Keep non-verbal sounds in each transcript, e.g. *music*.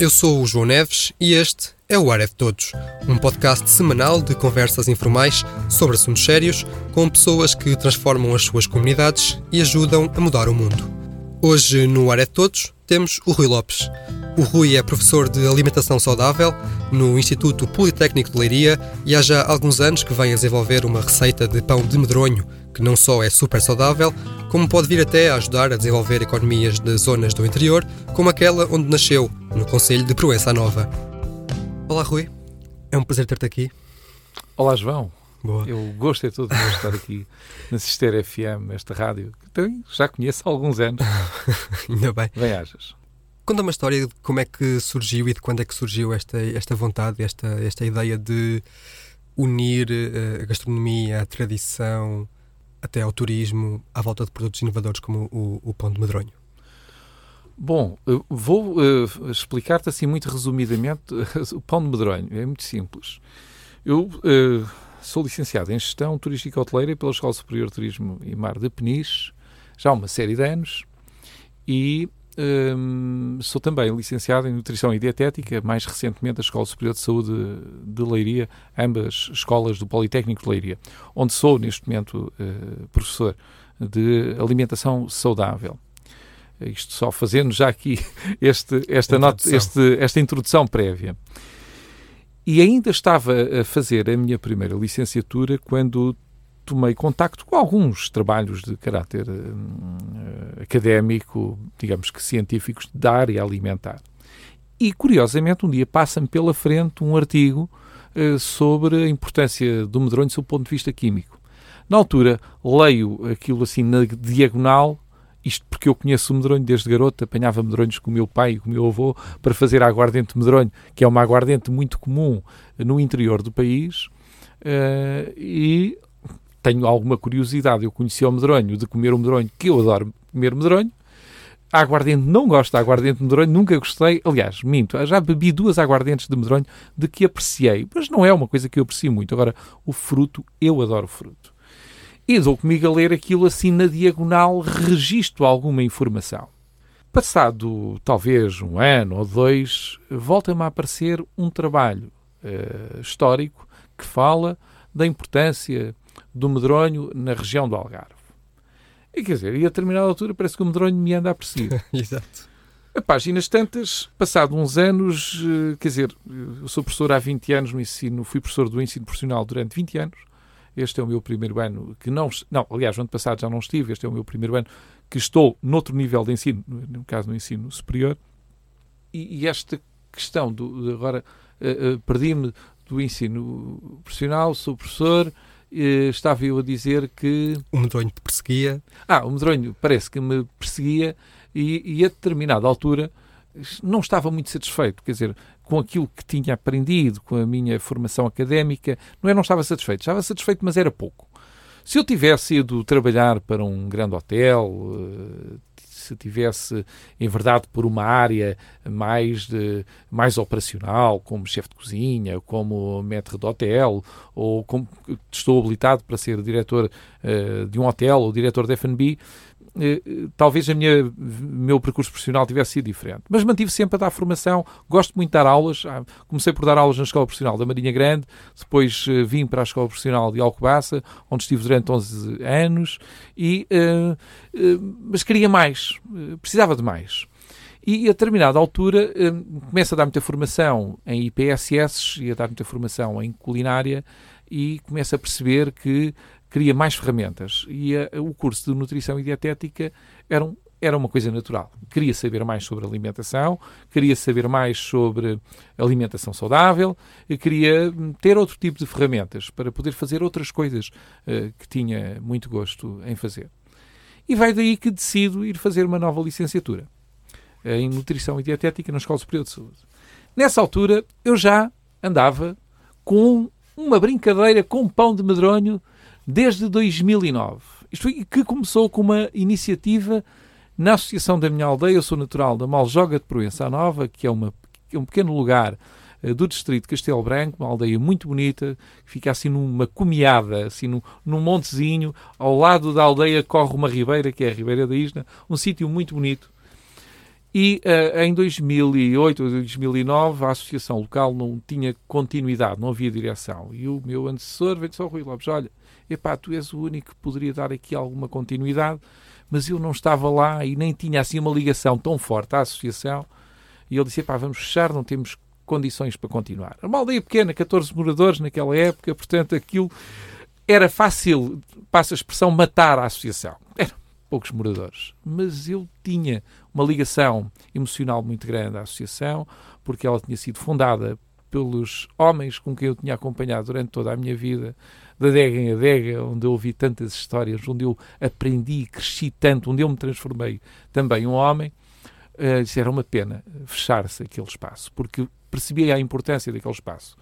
Eu sou o João Neves e este é o Ar de Todos, um podcast semanal de conversas informais sobre assuntos sérios com pessoas que transformam as suas comunidades e ajudam a mudar o mundo. Hoje, no Ar de Todos, temos o Rui Lopes. O Rui é professor de alimentação saudável no Instituto Politécnico de Leiria e há já alguns anos que vem a desenvolver uma receita de pão de medronho que não só é super saudável, como pode vir até a ajudar a desenvolver economias de zonas do interior, como aquela onde nasceu, no Conselho de Proença Nova. Olá, Rui. É um prazer ter-te aqui. Olá, João. Boa. Eu gosto é todo de estar aqui *laughs* na Cister FM, esta rádio, que já conheço há alguns anos. *laughs* Ainda bem. Bem-ajas. Conta uma história de como é que surgiu e de quando é que surgiu esta, esta vontade, esta, esta ideia de unir uh, a gastronomia, a tradição, até ao turismo, à volta de produtos inovadores como o, o pão de medronho. Bom, vou uh, explicar-te assim muito resumidamente *laughs* o pão de medronho. É muito simples. Eu uh, sou licenciado em Gestão Turística Hoteleira pela Escola Superior de Turismo e Mar de Peniche, já há uma série de anos, e um, sou também licenciado em Nutrição e Dietética, mais recentemente a Escola Superior de Saúde de Leiria, ambas escolas do Politécnico de Leiria, onde sou neste momento uh, professor de alimentação saudável. Isto só fazendo já aqui *laughs* este, esta, nota, este, esta introdução prévia. E ainda estava a fazer a minha primeira licenciatura quando tomei contacto com alguns trabalhos de caráter uh, académico, digamos que científicos, da área alimentar. E, curiosamente, um dia passa-me pela frente um artigo uh, sobre a importância do medronho sob o ponto de vista químico. Na altura, leio aquilo assim na diagonal isto porque eu conheço o medronho desde garoto, apanhava medronhos com o meu pai e com o meu avô para fazer a aguardente medronho, que é uma aguardente muito comum no interior do país. Uh, e tenho alguma curiosidade. Eu conheci o medronho de comer o medronho, que eu adoro comer medronho. Aguardente não gosto da aguardente de medronho, nunca gostei. Aliás, minto, já bebi duas aguardentes de medronho de que apreciei, mas não é uma coisa que eu aprecio muito. Agora, o fruto, eu adoro fruto e dou comigo a ler aquilo assim na diagonal, registro alguma informação. Passado talvez um ano ou dois, volta-me a aparecer um trabalho uh, histórico que fala da importância do medronho na região do Algarve. E quer dizer, e a determinada altura parece que o medronho me anda a perseguir. *laughs* Exato. A páginas tantas, passado uns anos, eh, quer dizer, eu sou professor há 20 anos no ensino, fui professor do ensino profissional durante 20 anos, este é o meu primeiro ano que não. Não, aliás, no ano passado já não estive. Este é o meu primeiro ano que estou noutro nível de ensino, no caso no ensino superior. E, e esta questão do. Agora, uh, uh, perdi-me do ensino profissional, sou professor. Uh, estava eu a dizer que. O medronho te perseguia. Ah, o medronho parece que me perseguia e, e a determinada altura não estava muito satisfeito. Quer dizer, com aquilo que tinha aprendido, com a minha formação académica, não é não estava satisfeito, estava satisfeito, mas era pouco. Se eu tivesse ido trabalhar para um grande hotel, eh, se tivesse, em verdade, por uma área mais, de, mais operacional, como chefe de cozinha, como maître de hotel, ou como estou habilitado para ser diretor uh, de um hotel ou diretor de F&B, talvez a minha meu percurso profissional tivesse sido diferente. Mas mantive sempre a dar formação, gosto muito de dar aulas. Ah, comecei por dar aulas na Escola Profissional da Marinha Grande, depois eh, vim para a Escola Profissional de Alcobaça, onde estive durante 11 anos, e, uh, uh, mas queria mais, precisava de mais. E a determinada altura começa a dar muita formação em IPSS e a dar muita formação em culinária e começa a perceber que queria mais ferramentas e a, o curso de nutrição e dietética era, um, era uma coisa natural. Queria saber mais sobre alimentação, queria saber mais sobre alimentação saudável, queria ter outro tipo de ferramentas para poder fazer outras coisas uh, que tinha muito gosto em fazer. E vai daí que decido ir fazer uma nova licenciatura uh, em nutrição e dietética na Escola Superior de Saúde. Nessa altura eu já andava com uma brincadeira com pão de medronho desde 2009. Isto foi que começou com uma iniciativa na Associação da Minha Aldeia. Eu sou natural da Maljoga de Proença Nova, que é, uma, que é um pequeno lugar uh, do distrito de Castelo Branco, uma aldeia muito bonita, que fica assim numa comiada, assim num, num montezinho. Ao lado da aldeia corre uma ribeira, que é a Ribeira da Isna, um sítio muito bonito. E uh, em 2008 ou 2009 a associação local não tinha continuidade, não havia direção. E o meu antecessor veio só Rui Lopes, olha, epá, tu és o único que poderia dar aqui alguma continuidade, mas eu não estava lá e nem tinha assim uma ligação tão forte à associação. E ele disse, epá, vamos fechar, não temos condições para continuar. Uma aldeia pequena, 14 moradores naquela época, portanto aquilo era fácil, passa a expressão, matar a associação. Era poucos moradores. Mas eu tinha uma ligação emocional muito grande à associação, porque ela tinha sido fundada pelos homens com quem eu tinha acompanhado durante toda a minha vida, da adega em adega, onde eu ouvi tantas histórias, onde eu aprendi e cresci tanto, onde eu me transformei também um homem. Uh, era uma pena fechar-se aquele espaço, porque percebia a importância daquele espaço.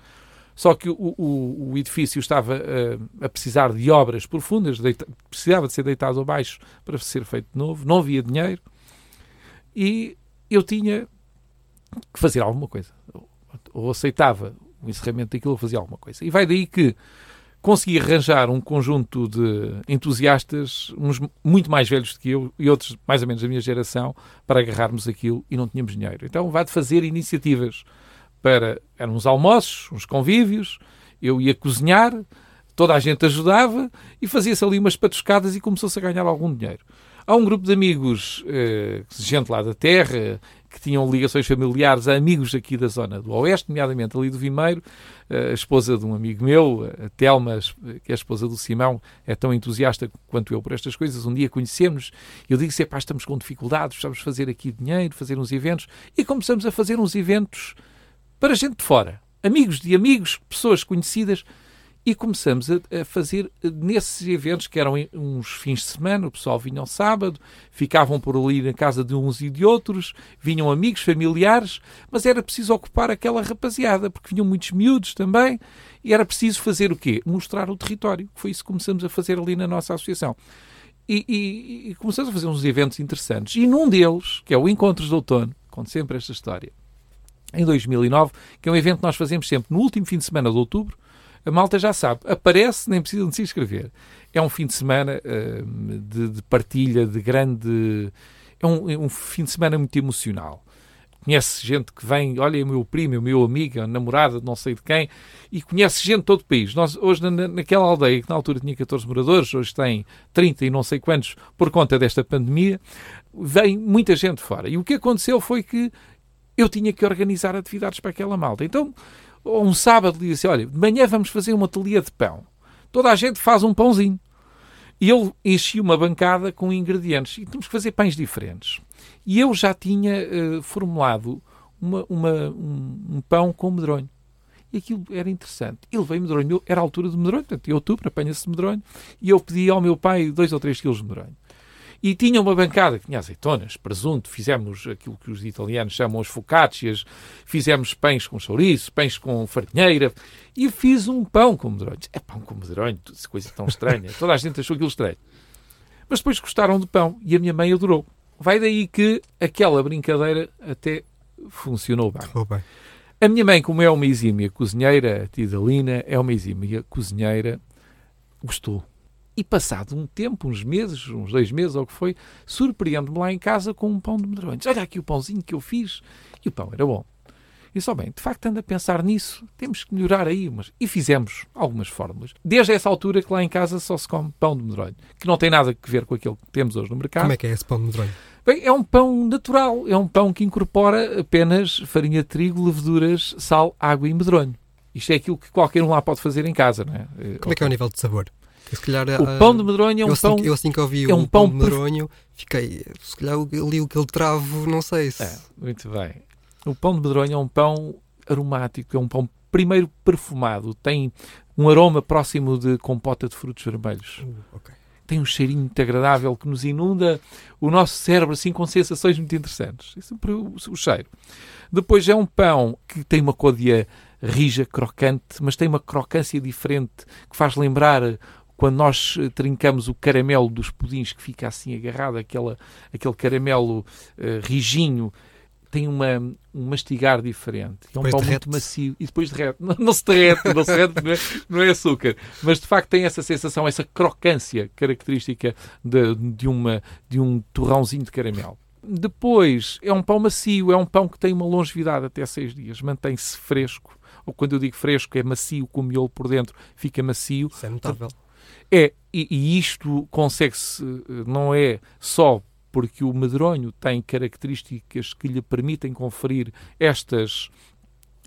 Só que o, o, o edifício estava uh, a precisar de obras profundas, deita, precisava de ser deitado abaixo para ser feito de novo, não havia dinheiro e eu tinha que fazer alguma coisa. Ou aceitava o encerramento daquilo ou fazia alguma coisa. E vai daí que consegui arranjar um conjunto de entusiastas, uns muito mais velhos do que eu e outros mais ou menos da minha geração, para agarrarmos aquilo e não tínhamos dinheiro. Então vai de fazer iniciativas para. Eram uns almoços, uns convívios, eu ia cozinhar, toda a gente ajudava e fazia-se ali umas patuscadas e começou-se a ganhar algum dinheiro. Há um grupo de amigos, eh, gente lá da terra, que tinham ligações familiares a amigos aqui da zona do Oeste, nomeadamente ali do Vimeiro, eh, a esposa de um amigo meu, a Telma, que é a esposa do Simão, é tão entusiasta quanto eu por estas coisas. Um dia conhecemos, eu digo-se, pá, estamos com dificuldades, precisamos fazer aqui dinheiro, fazer uns eventos, e começamos a fazer uns eventos para gente de fora, amigos de amigos, pessoas conhecidas, e começamos a, a, fazer nesses eventos que eram uns fins de semana, o pessoal vinha ao sábado, ficavam por ali na casa de uns e de outros, vinham amigos, familiares, mas era preciso ocupar aquela rapaziada, porque vinham muitos miúdos também, e era preciso fazer o quê? Mostrar o território. Foi isso que começamos a fazer ali na nossa associação. E, e, e começamos a fazer uns eventos interessantes. E num deles, que é o Encontros de Outono, conto sempre esta história, em 2009, que é um evento que nós fazemos sempre no último fim de semana de outubro. A malta já sabe, aparece, nem precisam de se inscrever. É um fim de semana uh, de, de, partilha, de grande. É um, é um, fim de semana muito emocional. Conhece gente que vem, olha, é meu primo, é meu amigo, a namorada de não sei de quem, e conhece gente de todo o país. Nós, hoje, na, naquela aldeia, que na altura tinha 14 moradores, hoje tem 30 e não sei quantos, por conta desta pandemia, vem muita gente fora. E o que aconteceu foi que eu tinha que organizar atividades para aquela malta. Então, um sábado, disse: Olha, de manhã vamos fazer uma telia de pão. Toda a gente faz um pãozinho. E eu enchi uma bancada com ingredientes. E temos que fazer pães diferentes. E eu já tinha uh, formulado uma, uma, um, um, pão com medronho. E aquilo era interessante. E levei medronho. Era a altura de medronho, portanto, em outubro apanha-se medronho. E eu pedi ao meu pai dois ou três quilos de medronho. E tinha uma bancada que tinha azeitonas, presunto, fizemos aquilo que os italianos chamam as focaccias, fizemos pães com chouriço, pães com farinheira, e fiz um pão com medronhos. É pão com medronho, coisa tão estranha. Toda a gente achou aquilo estranho. Mas depois gostaram de pão e a minha mãe adorou. Vai daí que aquela brincadeira até funcionou bem. Oh, bem. A minha mãe, como é uma exímia cozinheira, a Tidalina é uma exímia cozinheira, gostou e passado um tempo, uns meses, uns dois meses ou o que foi, surpreendo-me lá em casa com um pão de medronhos. Olha aqui o pãozinho que eu fiz. E o pão era bom. E só bem, de facto ando a pensar nisso, temos que melhorar aí. Mas... E fizemos algumas fórmulas. Desde essa altura que lá em casa só se come pão de medronho, que não tem nada a ver com aquilo que temos hoje no mercado. Como é que é esse pão de medronho? Bem, é um pão natural, é um pão que incorpora apenas farinha de trigo, leveduras, sal, água e medronho. Isto é aquilo que qualquer um lá pode fazer em casa, não é? Como é que é o nível de sabor? Se calhar, o ah, pão de medronho é um eu pão. Assim, eu assim que ouvi é um o pão, pão de medronho, fiquei. Se calhar ali o que ele travo, não sei se. É, muito bem. O pão de medronho é um pão aromático, é um pão primeiro perfumado, tem um aroma próximo de compota de frutos vermelhos. Uh, okay. Tem um cheirinho muito agradável que nos inunda o nosso cérebro assim com sensações muito interessantes. Isso é o, o cheiro. Depois é um pão que tem uma côdea rija, crocante, mas tem uma crocância diferente que faz lembrar quando nós eh, trincamos o caramelo dos pudins que fica assim agarrado, aquela, aquele caramelo uh, rijinho, tem uma, um mastigar diferente. É um pão muito macio. E depois derrete. Não, não se derrete, não se derrete, não é, não é, açúcar. Mas de facto tem essa sensação, essa crocância característica de, de, uma, de um torrãozinho de caramelo. Depois, é um pão macio, é um pão que tem uma longevidade até seis dias, mantém-se fresco. Ou quando eu digo fresco, é macio, com o miolo por dentro fica macio. Isso é notável. É, e, e isto consegue-se, não é só porque o medronho tem características que lhe permitem conferir estas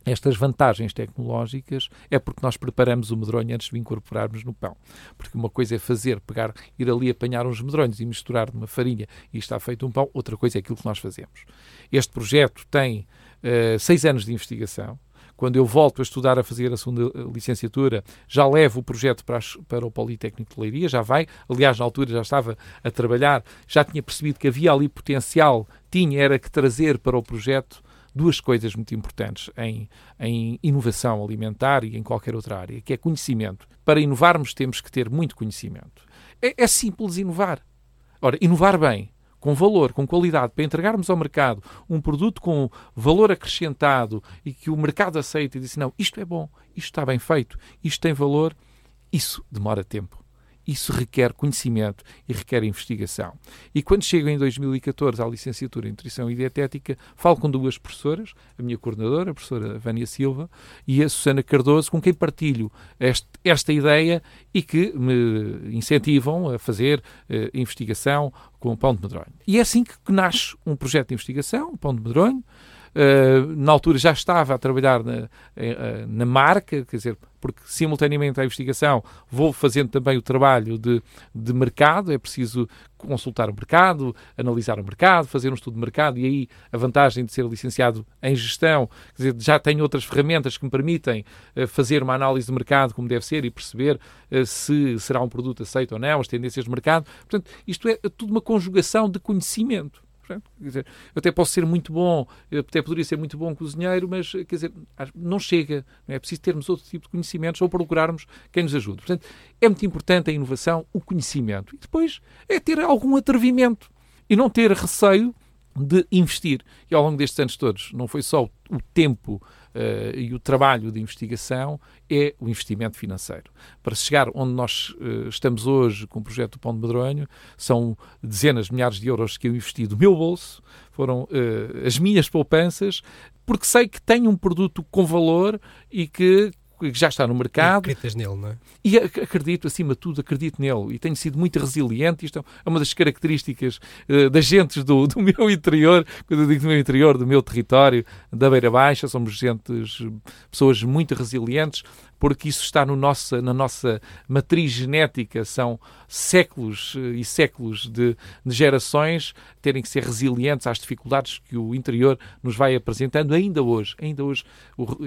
estas vantagens tecnológicas é porque nós preparamos o medronho antes de o incorporarmos no pão. Porque uma coisa é fazer, pegar, ir ali apanhar uns medronhos e misturar numa farinha e está feito um pão, outra coisa é aquilo que nós fazemos. Este projeto tem uh, seis anos de investigação. Quando eu volto a estudar a fazer a segunda licenciatura, já levo o projeto para, para o Politécnico de Leiria, já vai. Aliás, na altura já estava a trabalhar, já tinha percebido que havia ali potencial, tinha era que trazer para o projeto duas coisas muito importantes em, em inovação alimentar e em qualquer outra área, que é conhecimento. Para inovarmos temos que ter muito conhecimento. É, é simples inovar. Ora, inovar bem, com valor, com qualidade, para entregarmos ao mercado um produto com valor acrescentado e que o mercado aceite e diz: não, isto é bom, isto está bem feito, isto tem valor, isso demora tempo. Isso requer conhecimento e requer investigação. E quando chego em 2014 à licenciatura em Nutrição e Dietética, falo com duas professoras, a minha coordenadora, a professora Vânia Silva, e a Susana Cardoso, com quem partilho este, esta ideia e que me incentivam a fazer uh, investigação com o pão de medronho. E é assim que nasce um projeto de investigação, o pão de medronho, Uh, na altura já estava a trabalhar na, uh, na marca, quer dizer, porque simultaneamente à investigação vou fazendo também o trabalho de, de mercado, é preciso consultar o mercado, analisar o mercado, fazer um estudo de mercado e aí a vantagem de ser licenciado em gestão, quer dizer, já tenho outras ferramentas que me permitem fazer uma análise de mercado como deve ser e perceber se será um produto aceito ou não, as tendências de mercado. Portanto, isto é tudo uma conjugação de conhecimento. Quer dizer, eu até posso ser muito bom, até poderia ser muito bom cozinheiro, mas quer dizer, não chega. Não é? é preciso termos outro tipo de conhecimentos ou procurarmos quem nos ajude. Portanto, é muito importante a inovação, o conhecimento. E depois é ter algum atrevimento e não ter receio de investir. E ao longo destes anos todos, não foi só o tempo uh, e o trabalho de investigação, é o investimento financeiro. Para chegar onde nós uh, estamos hoje com o projeto do Pão de Medronho, são dezenas de milhares de euros que eu investi do meu bolso, foram uh, as minhas poupanças, porque sei que tenho um produto com valor e que que já está no mercado. acreditas nele, não é? E acredito, acima de tudo, acredito nele. E tenho sido muito resiliente. Isto é uma das características uh, das gentes do, do meu interior, quando eu digo do meu interior, do meu território, da Beira Baixa. Somos gentes, pessoas muito resilientes, porque isso está no na nossa matriz genética, são séculos eh, e séculos de, de, gerações terem que ser resilientes às dificuldades que o interior nos vai apresentando ainda hoje. Ainda hoje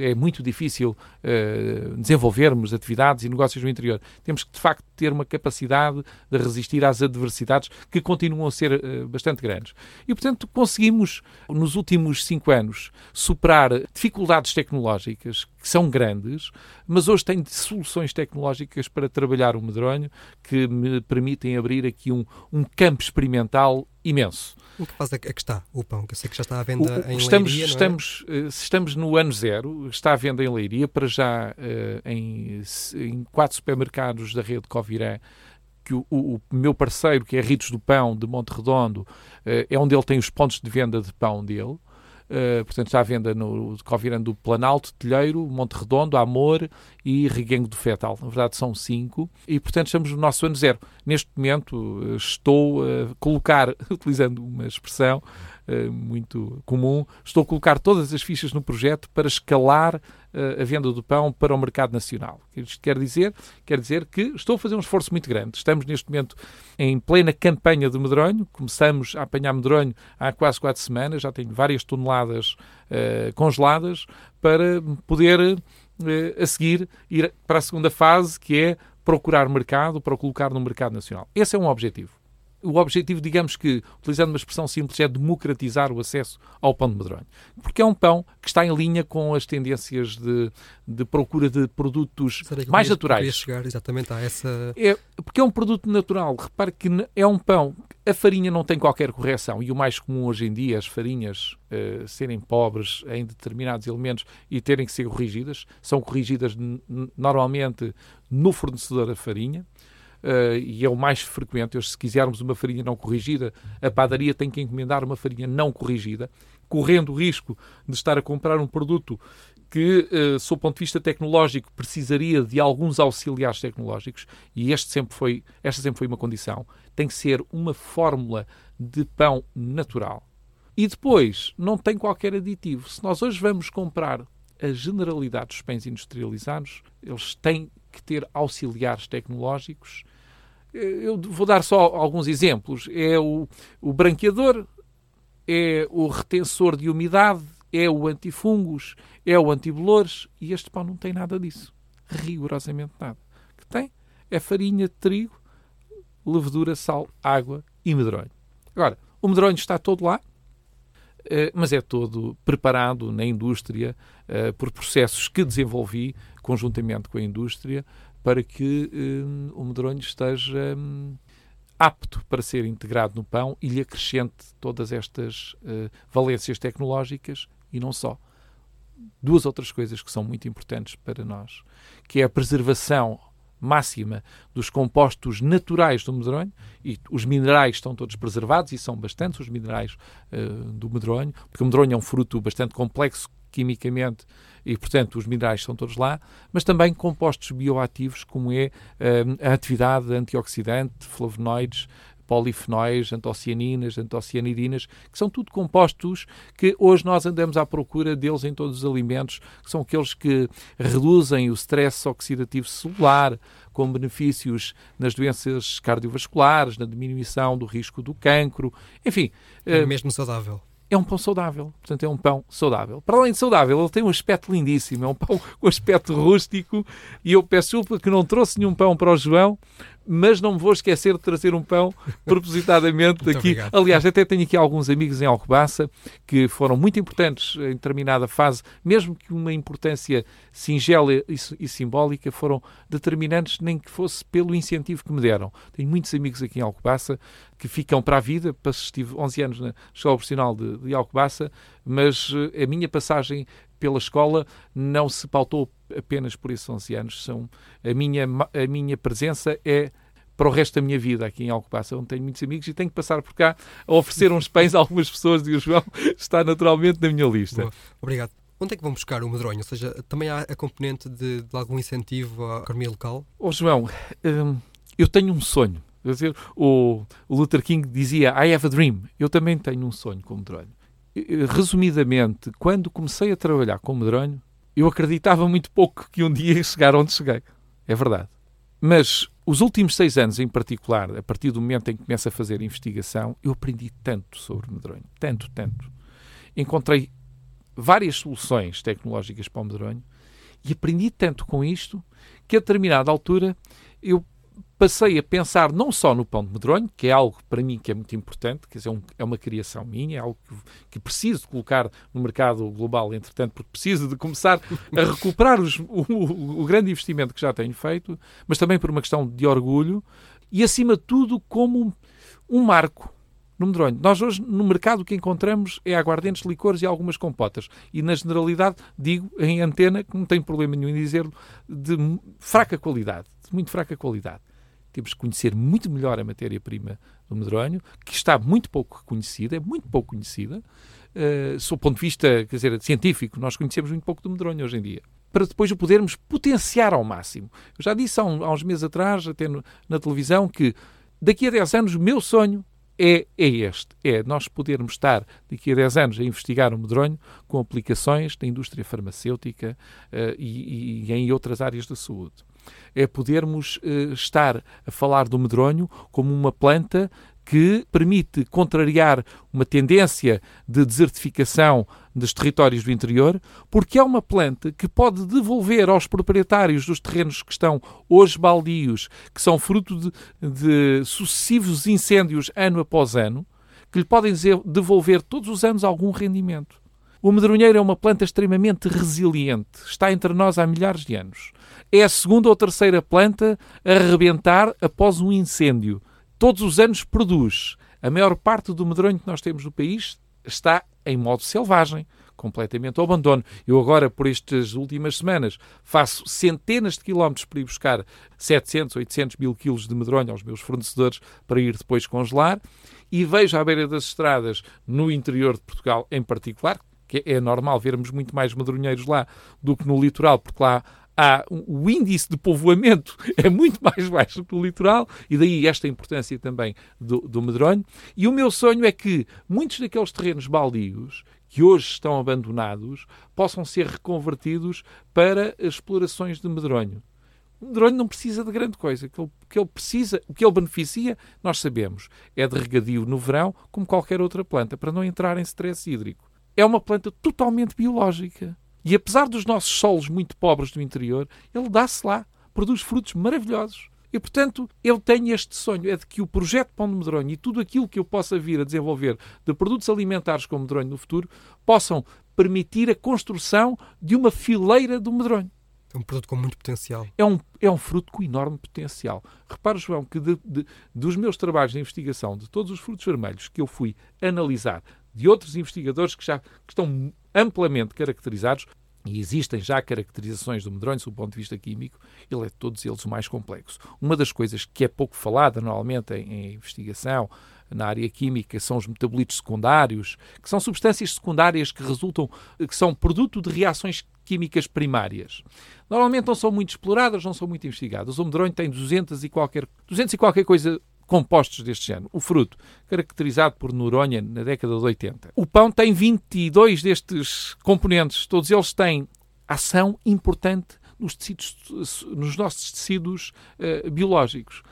é muito difícil uh, desenvolvermos atividades e negócios no interior. Temos que, de facto, ter uma capacidade de resistir às adversidades que continuam a ser uh, bastante grandes. E, portanto, conseguimos, nos últimos cinco anos, superar dificuldades tecnológicas que são grandes, mas hoje tenho soluções tecnológicas para trabalhar o medronho que me permitem abrir aqui um, um campo experimental imenso. Em que fase é que está o pão? Que eu sei que já está à venda o, em estamos, Leiria, estamos, é? estamos no ano zero, está à venda em Leiria, para já uh, em, em quatro supermercados da rede Covirã, que o, o, meu parceiro, que é Ritos do Pão, de Monte Redondo, uh, é onde ele tem os pontos de venda de pão dele. Uh, portanto, está à venda no Covirando do Planalto, Telheiro, Monte Redondo, Amor e Reguengo do Fetal. Na verdade, são cinco. E, portanto, estamos no nosso ano zero. Neste momento, uh, estou a colocar, *laughs* utilizando uma expressão, muito comum, estou a colocar todas as fichas no projeto para escalar uh, a venda do pão para o mercado nacional. Isto quer dizer? Quer dizer que estou a fazer um esforço muito grande. Estamos neste momento em plena campanha do medronho, começamos a apanhar medronho há quase quatro semanas, já tenho várias toneladas uh, congeladas para poder a seguir ir para a segunda fase, que é procurar mercado para colocar no mercado nacional. Esse é um objetivo o objetivo, digamos que, utilizando uma expressão simples, é democratizar o acesso ao pão de medronho. Porque é um pão que está em linha com as tendências de, de procura de produtos mais naturais. chegar exatamente a essa... É, porque é um produto natural. Repare que é um pão... A farinha não tem qualquer correção e o mais comum hoje em dia, as farinhas uh, serem pobres em determinados elementos e terem que ser corrigidas, são corrigidas normalmente no fornecedor da farinha. Uh, e é o mais frequente. Se quisermos uma farinha não corrigida, a padaria tem que encomendar uma farinha não corrigida, correndo o risco de estar a comprar um produto que, uh, sob o ponto de vista tecnológico, precisaria de alguns auxiliares tecnológicos, e este sempre foi, esta sempre foi uma condição, tem que ser uma fórmula de pão natural. E depois, não tem qualquer aditivo. Se nós hoje vamos comprar a generalidade dos pães industrializados, eles têm que ter auxiliares tecnológicos. Eu vou dar só alguns exemplos. É o, o branqueador, é o retensor de umidade, é o antifungos, é o antibolores e este pão não tem nada disso. Rigorosamente nada. O que tem é farinha trigo, levedura, sal, água e medronho. Agora, o medronho está todo lá, eh, mas é todo preparado na indústria eh, por processos que desenvolvi conjuntamente com a indústria para que eh, o medronho esteja hum, apto para ser integrado no pão e lhe acrescente todas estas valências tecnológicas e não só. Duas outras coisas que são muito importantes para nós, que é a preservação máxima dos compostos naturais do medronho, e os minerais estão todos preservados, e são bastantes os minerais uh, do medronho, porque o medronho é um fruto bastante complexo quimicamente e, portanto, os minerais estão todos lá, mas também compostos bioativos, como é uh, a atividade antioxidante, flavonoides, polifenóis, antocianinas, antocianidinas, que são tudo compostos que hoje nós andamos à procura deles em todos os alimentos, que são aqueles que reduzem o stress oxidativo celular, com benefícios nas doenças cardiovasculares, na diminuição do risco do cancro, enfim. É mesmo saudável é um pão saudável. Portanto, é um pão saudável. Para além de saudável, ele tem um aspecto lindíssimo. É um pão *laughs* com aspecto rústico. E eu peço desculpa que não trouxe nenhum pão para o João, mas não me vou esquecer de trazer um pão *laughs* propositadamente aqui. Obrigado. Aliás, até tenho aqui alguns amigos em Alcobaça que foram muito importantes em determinada fase, mesmo que uma importância singela e, e, simbólica, foram determinantes, nem que fosse pelo incentivo que me deram. Tenho muitos amigos aqui em Alcobaça que ficam para a vida, estive 11 anos na Escola Profissional de, de Alcobaça, mas eh, a minha passagem pela escola não se pautou apenas por esses 11 anos. São, a, minha, a minha presença é para o resto da minha vida aqui em Alcobaça, onde tenho muitos amigos e tenho que passar por cá a oferecer uns pães a algumas pessoas e o João está naturalmente na minha lista. Boa. Obrigado. Onde é que vão buscar o medronho? Ou seja, também há a componente de, de algum incentivo à economia local? Oh, João, hum, eu tenho um sonho. Dizer, o, o Luther King dizia I have a dream. Eu também tenho um sonho com o medronho resumidamente, quando comecei a trabalhar com medronho, eu acreditava muito pouco que um dia ia chegar onde cheguei. É verdade. Mas os últimos seis anos, em particular, a partir do momento em que começo a fazer investigação, eu aprendi tanto sobre medronho. Tanto, tanto. Encontrei várias soluções tecnológicas para o medronho e aprendi tanto com isto que a determinada altura eu passei a pensar não só no pão de medronho, que é algo para mim que é muito importante, quer dizer, um, é uma criação minha, é algo que, que, preciso colocar no mercado global, entretanto, porque preciso de começar a *laughs* recuperar os, o, o, grande investimento que já tenho feito, mas também por uma questão de orgulho e, acima de tudo, como um marco no medronho. Nós hoje, no mercado, o que encontramos é aguardentes, licores e algumas compotas. E, na generalidade, digo em antena, que não tem problema nenhum em dizer, de fraca qualidade, de muito fraca qualidade temos que conhecer muito melhor a matéria-prima do medronho, que está muito pouco reconhecida, é muito pouco conhecida. Uh, sob o ponto de vista quer dizer, científico, nós conhecemos muito pouco do medronho hoje em dia. Para depois o podermos potenciar ao máximo. Eu já disse há, um, há uns meses atrás, até no, na televisão, que daqui a 10 anos o meu sonho é, é este: é nós podermos estar daqui a 10 anos a investigar o medronho com aplicações da indústria farmacêutica uh, e, e em outras áreas da saúde é podermos uh, estar a falar do medronho como uma planta que permite contrariar uma tendência de desertificação dos territórios do interior, porque é uma planta que pode devolver aos proprietários dos terrenos que estão hoje baldios, que são fruto de, de sucessivos incêndios ano após ano, que lhe podem devolver todos os anos algum rendimento. O medronheiro é uma planta extremamente resiliente, está entre nós há milhares de anos é a segunda ou terceira planta a rebentar após um incêndio. Todos os anos produz. A maior parte do medronho que nós temos no país está em modo selvagem, completamente ao abandono. Eu agora, por estas últimas semanas, faço centenas de quilómetros para ir buscar 700, 800 mil quilos de medronho aos meus fornecedores para ir depois congelar e vejo à beira das estradas, no interior de Portugal em particular, que é normal vermos muito mais medronheiros lá do que no litoral, porque lá há, o índice de povoamento *laughs* é muito mais baixo do que no litoral, e daí esta importância também do, do medronho. E o meu sonho é que muitos daqueles terrenos baldios que hoje estão abandonados possam ser reconvertidos para explorações de medronho. O medronho não precisa de grande coisa. O que ele precisa, o que ele beneficia, nós sabemos, é de regadio no verão, como qualquer outra planta, para não entrar em stress hídrico. É uma planta totalmente biológica. E apesar dos nossos solos muito pobres do interior, ele dá-se lá, produz frutos maravilhosos. E, portanto, eu tenho este sonho, é de que o projeto Pão de Medronho e tudo aquilo que eu possa vir a desenvolver de produtos alimentares com medronho no futuro possam permitir a construção de uma fileira do medronho. É um produto com muito potencial. É um, é um fruto com enorme potencial. Repara, João, que de, de, dos meus trabalhos de investigação, de todos os frutos vermelhos que eu fui analisar, de outros investigadores que já que estão amplamente caracterizados, e existem já caracterizações do medronho sob o ponto de vista químico, ele é de todos eles o mais complexo. Uma das coisas que é pouco falada normalmente em, em investigação na área química são os metabolitos secundários, que são substâncias secundárias que resultam, que são produto de reações químicas primárias. Normalmente não são muito exploradas, não são muito investigadas. O medronho tem 200 e qualquer, 200 e qualquer coisa compostos deste género. O fruto, caracterizado por Noronha na década de 80. O pão tem 22 destes componentes. Todos eles têm ação importante nos, tecidos, nos nossos tecidos uh, biológicos.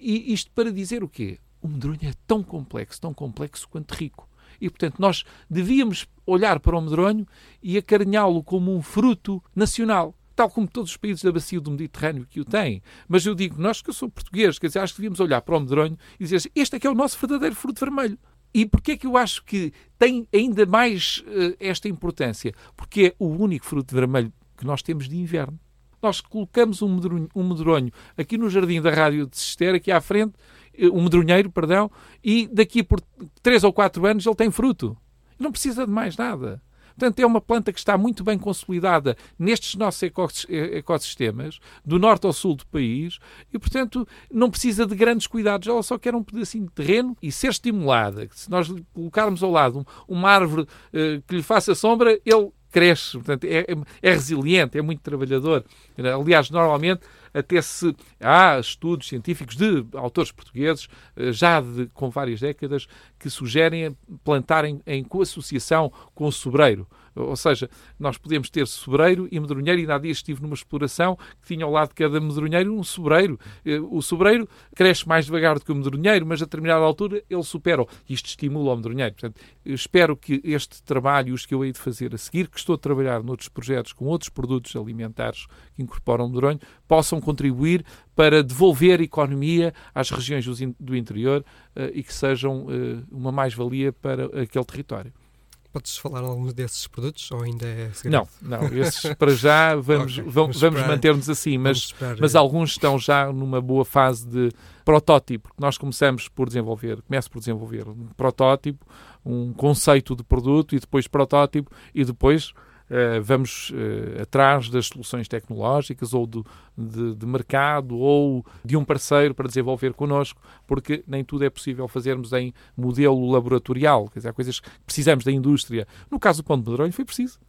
E isto para dizer o quê? O medronho é tão complexo, tão complexo quanto rico. E, portanto, nós devíamos olhar para o medronho e acarinhá-lo como um fruto nacional tal como todos os países da bacia do Mediterrâneo que o têm. Mas eu digo, nós que eu sou português, quer dizer, acho que devíamos olhar para o medronho e dizer este é que é o nosso verdadeiro fruto vermelho. E porquê é que eu acho que tem ainda mais uh, esta importância? Porque é o único fruto vermelho que nós temos de inverno. Nós colocamos um medronho, um medronho aqui no jardim da Rádio de Sister, aqui à frente, eh, um medronheiro, perdão, e daqui por três ou quatro anos ele tem fruto. Não precisa de mais nada. Portanto, é uma planta que está muito bem consolidada nestes nossos ecossistemas, do norte ao sul do país, e, portanto, não precisa de grandes cuidados. Ela só quer um pedacinho de terreno e ser estimulada. Se nós colocarmos ao lado uma árvore uh, que lhe faça sombra, ele cresce, portanto, é, é, é resiliente, é muito trabalhador. Aliás, normalmente até se há estudos científicos de autores portugueses, eh, já de, com várias décadas, que sugerem plantarem em coassociação com o sobreiro. Ou seja, nós podemos ter sobreiro e medronheiro, e há dias estive numa exploração que tinha ao lado de cada medronheiro um sobreiro. Eh, o sobreiro cresce mais devagar do que o medronheiro, mas a determinada altura ele supera. Isto estimula o medronheiro. Portanto, espero que este trabalho, os que eu hei de fazer a seguir, que estou a trabalhar noutros projetos com outros produtos alimentares que incorporam medronho, possam contribuir para devolver economia às regiões do interior uh, e que sejam uh, uma mais-valia para aquele território. Podes falar alguns desses produtos ou ainda é segredo? Não, não, esses para já vamos, *laughs* okay, vamos, vamos manter-nos assim, mas, mas alguns estão já numa boa fase de protótipo. Nós começamos por desenvolver, começo por desenvolver um protótipo, um conceito de produto e depois protótipo e depois eh, vamos uh, atrás das soluções tecnológicas ou do, de, de, mercado ou de um parceiro para desenvolver connosco, porque nem tudo é possível fazermos em modelo laboratorial. Quer dizer, há coisas que precisamos da indústria. No caso do pão de medronho foi preciso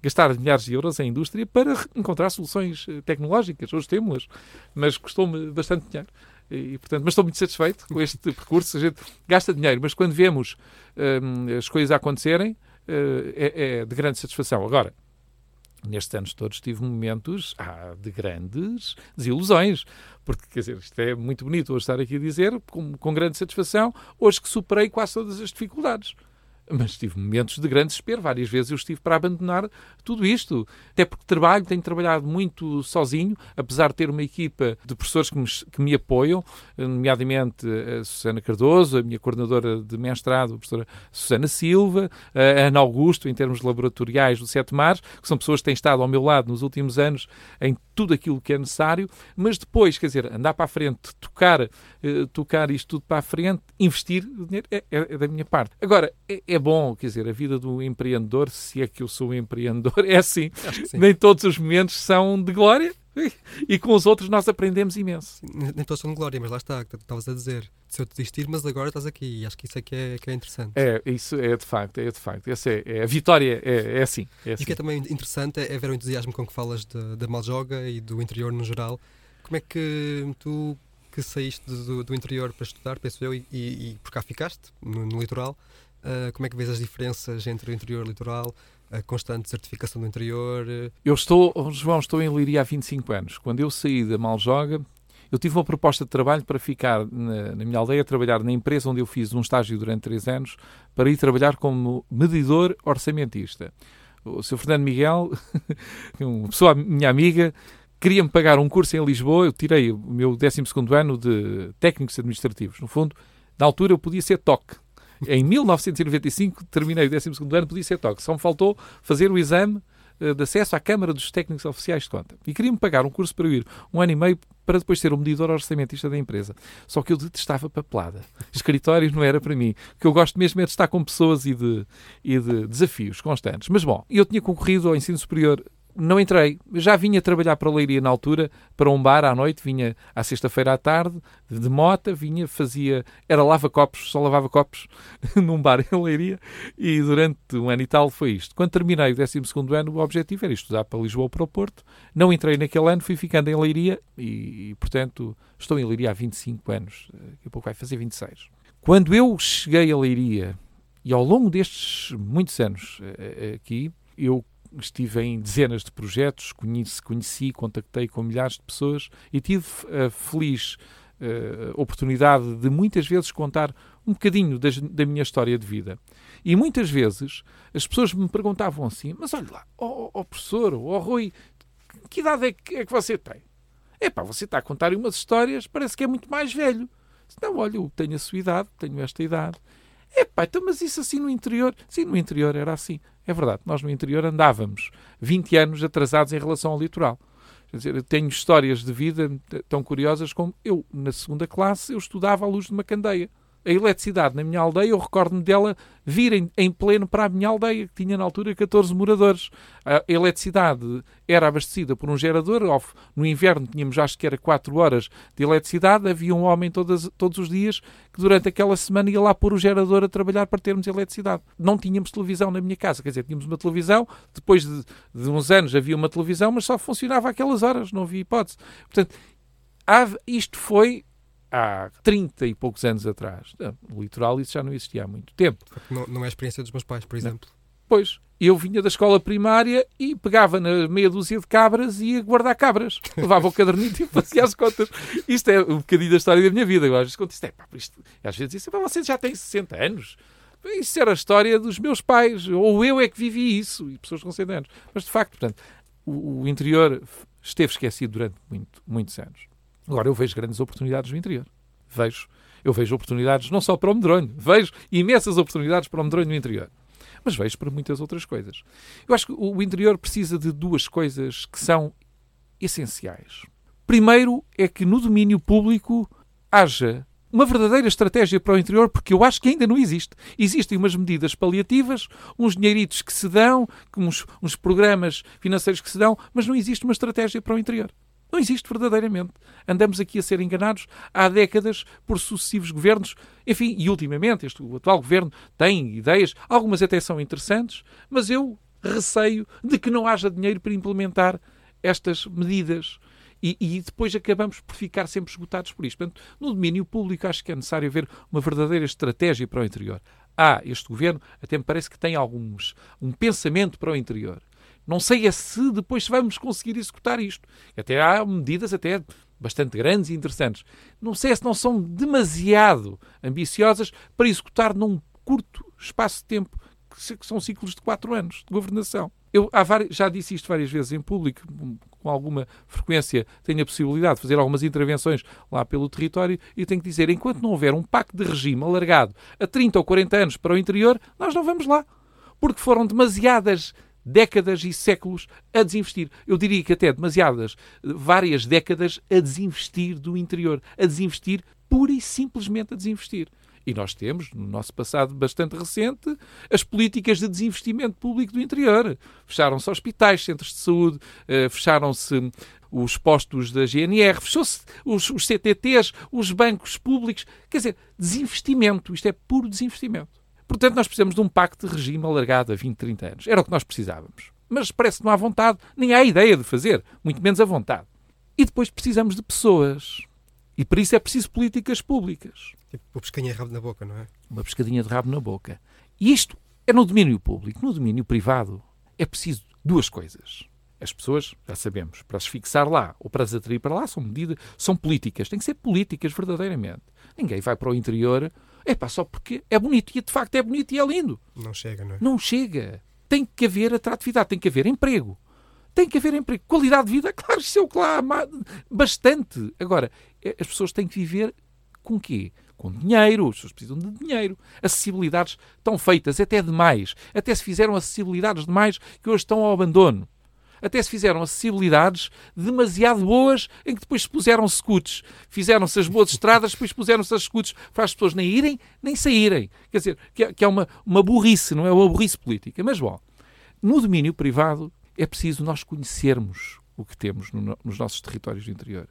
gastar milhares de euros em indústria para encontrar soluções eh, tecnológicas. Hoje temos, mas custou-me bastante dinheiro. E, portanto, mas estou muito satisfeito com este *laughs* percurso. A gente gasta dinheiro, mas quando vemos hum, as coisas acontecerem, é, é, de grande satisfação. Agora, nestes anos todos tive momentos ah, de grandes desilusões, porque, quer dizer, isto é muito bonito hoje estar aqui a dizer, com, com grande satisfação, hoje que superei quase todas as dificuldades mas tive momentos de grande desespero. Várias vezes eu estive para abandonar tudo isto. Até porque trabalho, tenho trabalhado muito sozinho, apesar de ter uma equipa de professores que me, que me apoiam, nomeadamente a Susana Cardoso, a minha coordenadora de mestrado, a professora Susana Silva, a Ana Augusto, em termos laboratoriais do Sete Mares, que são pessoas que têm estado ao meu lado nos últimos anos em tudo aquilo que é necessário, mas depois, quer dizer, andar para a frente, tocar, eh, tocar isto tudo para a frente, investir o dinheiro é, é, é, da minha parte. Agora, é, é, bom, quer dizer, a vida do empreendedor, se é que eu sou um empreendedor, *laughs* é assim. Nem todos os momentos são de glória, e com os outros nós aprendemos imenso. Nem todos são de glória, mas lá está, estavas a dizer, se eu te desistir, mas agora estás aqui, e acho que isso é que é, que é interessante. É, isso é de facto, é de facto. Essa é, é a vitória é, é, assim, é assim. E o que é também interessante é, ver o entusiasmo com que falas da Maljoga e do interior no geral. Como é que tu que saíste do, do interior para estudar, penso eu, e, e por cá ficaste, no, no litoral, uh, como é que vês as diferenças entre o interior e o litoral? a constante certificação do interior? Eu estou, João, estou em Liria há 25 anos. Quando eu saí da Maljoga, eu tive uma proposta de trabalho para ficar na, na minha aldeia, trabalhar na empresa onde eu fiz um estágio durante três anos, para ir trabalhar como medidor orçamentista. O Sr. Fernando Miguel, *laughs* uma pessoa minha amiga, queria-me pagar um curso em Lisboa. Eu tirei o meu 12 ano de técnicos administrativos. No fundo, na altura eu podia ser toque em 1995 terminei o 12 ano, podia ser toque. Só me faltou fazer o exame eh, de acesso à Câmara dos Técnicos Oficiais de Conta. E queria-me pagar um curso para eu ir um ano e meio para depois ser o medidor orçamentista da empresa. Só que eu detestava papelada. Escritórios não era para mim. O que eu gosto mesmo é de estar com pessoas e de, e de desafios constantes. Mas bom, eu tinha concorrido ao ensino superior não entrei. Já vinha trabalhar para a Leiria na altura, para um bar à noite, vinha à sexta-feira à tarde, de mota, vinha, fazia, era lava-copos, só lavava copos *laughs* num bar em Leiria, e durante um ano e tal foi isto. Quando terminei o 12 ano, o objetivo era estudar para Lisboa ou para o Porto. Não entrei naquele ano, fui ficando em Leiria, e, e portanto estou em Leiria há 25 anos, daqui a pouco vai fazer 26. Quando eu cheguei a Leiria, e ao longo destes muitos anos eh, eh, aqui, eu estive em dezenas de projetos, conheci, conheci contactei com milhares de pessoas e tive a feliz uh, oportunidade de muitas vezes contar um bocadinho das, da minha história de vida. E muitas vezes as pessoas me perguntavam assim: Mas olha lá, ó oh, oh, professor, ó oh, Rui, que idade é que, é que você tem? É pá, você está a contar umas histórias, parece que é muito mais velho. Não, olha, eu tenho a sua idade, tenho esta idade. Epá, então, mas isso assim no interior? Sim, no interior era assim. É verdade, nós no interior andávamos 20 anos atrasados em relação ao litoral. Quer dizer, eu tenho histórias de vida tão curiosas como eu, na segunda classe, eu estudava à luz de uma candeia a eletricidade na minha aldeia, eu recordo-me dela vir em, em, pleno para a minha aldeia, que tinha na altura 14 moradores. A eletricidade era abastecida por um gerador, no inverno tínhamos acho que era 4 horas de eletricidade, havia um homem todas, todos os dias que durante aquela semana ia lá pôr o gerador a trabalhar para termos eletricidade. Não tínhamos televisão na minha casa, quer dizer, tínhamos uma televisão, depois de, de uns anos havia uma televisão, mas só funcionava aquelas horas, não havia hipótese. Portanto, isto foi há 30 e poucos anos atrás. No litoral isso já não existia há muito tempo. Não, não é a experiência dos meus pais, por exemplo. Não. Pois, eu vinha da escola primária e pegava na meia dúzia de cabras e ia guardar cabras. *laughs* Levava o cadernito e fazia as contas. Isto é um bocadinho da história da minha vida. Agora, isto, isto é, pá, isto, às vezes dizem, você já tem 60 anos. Isso era a história dos meus pais. Ou eu é que vivi isso. E pessoas com 60 anos. Mas, de facto, portanto, o, o interior esteve esquecido durante muito, muitos anos. Agora, eu vejo grandes oportunidades no interior. Vejo. Eu vejo oportunidades não só para o medronho, vejo imensas oportunidades para o medronho no interior. Mas vejo para muitas outras coisas. Eu acho que o interior precisa de duas coisas que são essenciais. Primeiro é que no domínio público haja uma verdadeira estratégia para o interior, porque eu acho que ainda não existe. Existem umas medidas paliativas, uns dinheiritos que se dão, uns, uns programas financeiros que se dão, mas não existe uma estratégia para o interior. Não existe verdadeiramente. Andamos aqui a ser enganados há décadas por sucessivos governos. Enfim, e ultimamente, este, o atual governo tem ideias, algumas até são interessantes, mas eu receio de que não haja dinheiro para implementar estas medidas. E, e, depois acabamos por ficar sempre esgotados por isto. Portanto, no domínio público, acho que é necessário haver uma verdadeira estratégia para o interior. Há, este governo até me parece que tem alguns, um pensamento para o interior. Não sei é se depois vamos conseguir executar isto. Até há medidas até bastante grandes e interessantes. Não sei se não são demasiado ambiciosas para executar num curto espaço de tempo, que são ciclos de quatro anos de governação. Eu já disse isto várias vezes em público, com alguma frequência tenho a possibilidade de fazer algumas intervenções lá pelo território e tenho que dizer, enquanto não houver um pacto de regime alargado a 30 ou 40 anos para o interior, nós não vamos lá. Porque foram demasiadas décadas e séculos a desinvestir. Eu diria que até demasiadas, várias décadas a desinvestir do interior, a desinvestir pura e simplesmente a desinvestir. E nós temos, no nosso passado bastante recente, as políticas de desinvestimento público do interior. Fecharam-se hospitais, centros de saúde, eh, fecharam-se os postos da GNR, fechou-se os, os CTTs, os bancos públicos. Quer dizer, desinvestimento. Isto é puro desinvestimento. Portanto, nós precisamos de um pacto de regime alargado a 20, 30 anos. Era o que nós precisávamos. Mas parece que não há vontade, nem há ideia de fazer, muito menos a vontade. E depois precisamos de pessoas. E para isso é preciso políticas públicas. Tipo, uma pescadinha de rabo na boca, não é? Uma pescadinha de rabo na boca. E isto é no domínio público. No domínio privado é preciso duas coisas. As pessoas, já sabemos, para se fixar lá ou para as atrair para lá são medidas, são políticas. Têm que ser políticas verdadeiramente. Ninguém vai para o interior, é pá, só porque é bonito. E de facto é bonito e é lindo. Não chega, não é? Não chega. Tem que haver atratividade, tem que haver emprego. Tem que haver emprego. Qualidade de vida, *laughs* claro, isso é o que lá há bastante. Agora, é, as pessoas têm que viver com quê? Com dinheiro, as pessoas precisam de dinheiro. Acessibilidades estão feitas, até demais. Até se fizeram acessibilidades demais que hoje estão ao abandono. Até se fizeram acessibilidades demasiado boas em que depois se puseram scouts. Fizeram-se as boas estradas, depois puseram-se as scouts para as pessoas nem irem nem saírem. Quer dizer, que é, que é uma, uma burrice, não é uma burrice política. Mas, bom, no domínio privado é preciso nós conhecermos o que temos no, nos nossos territórios do interior.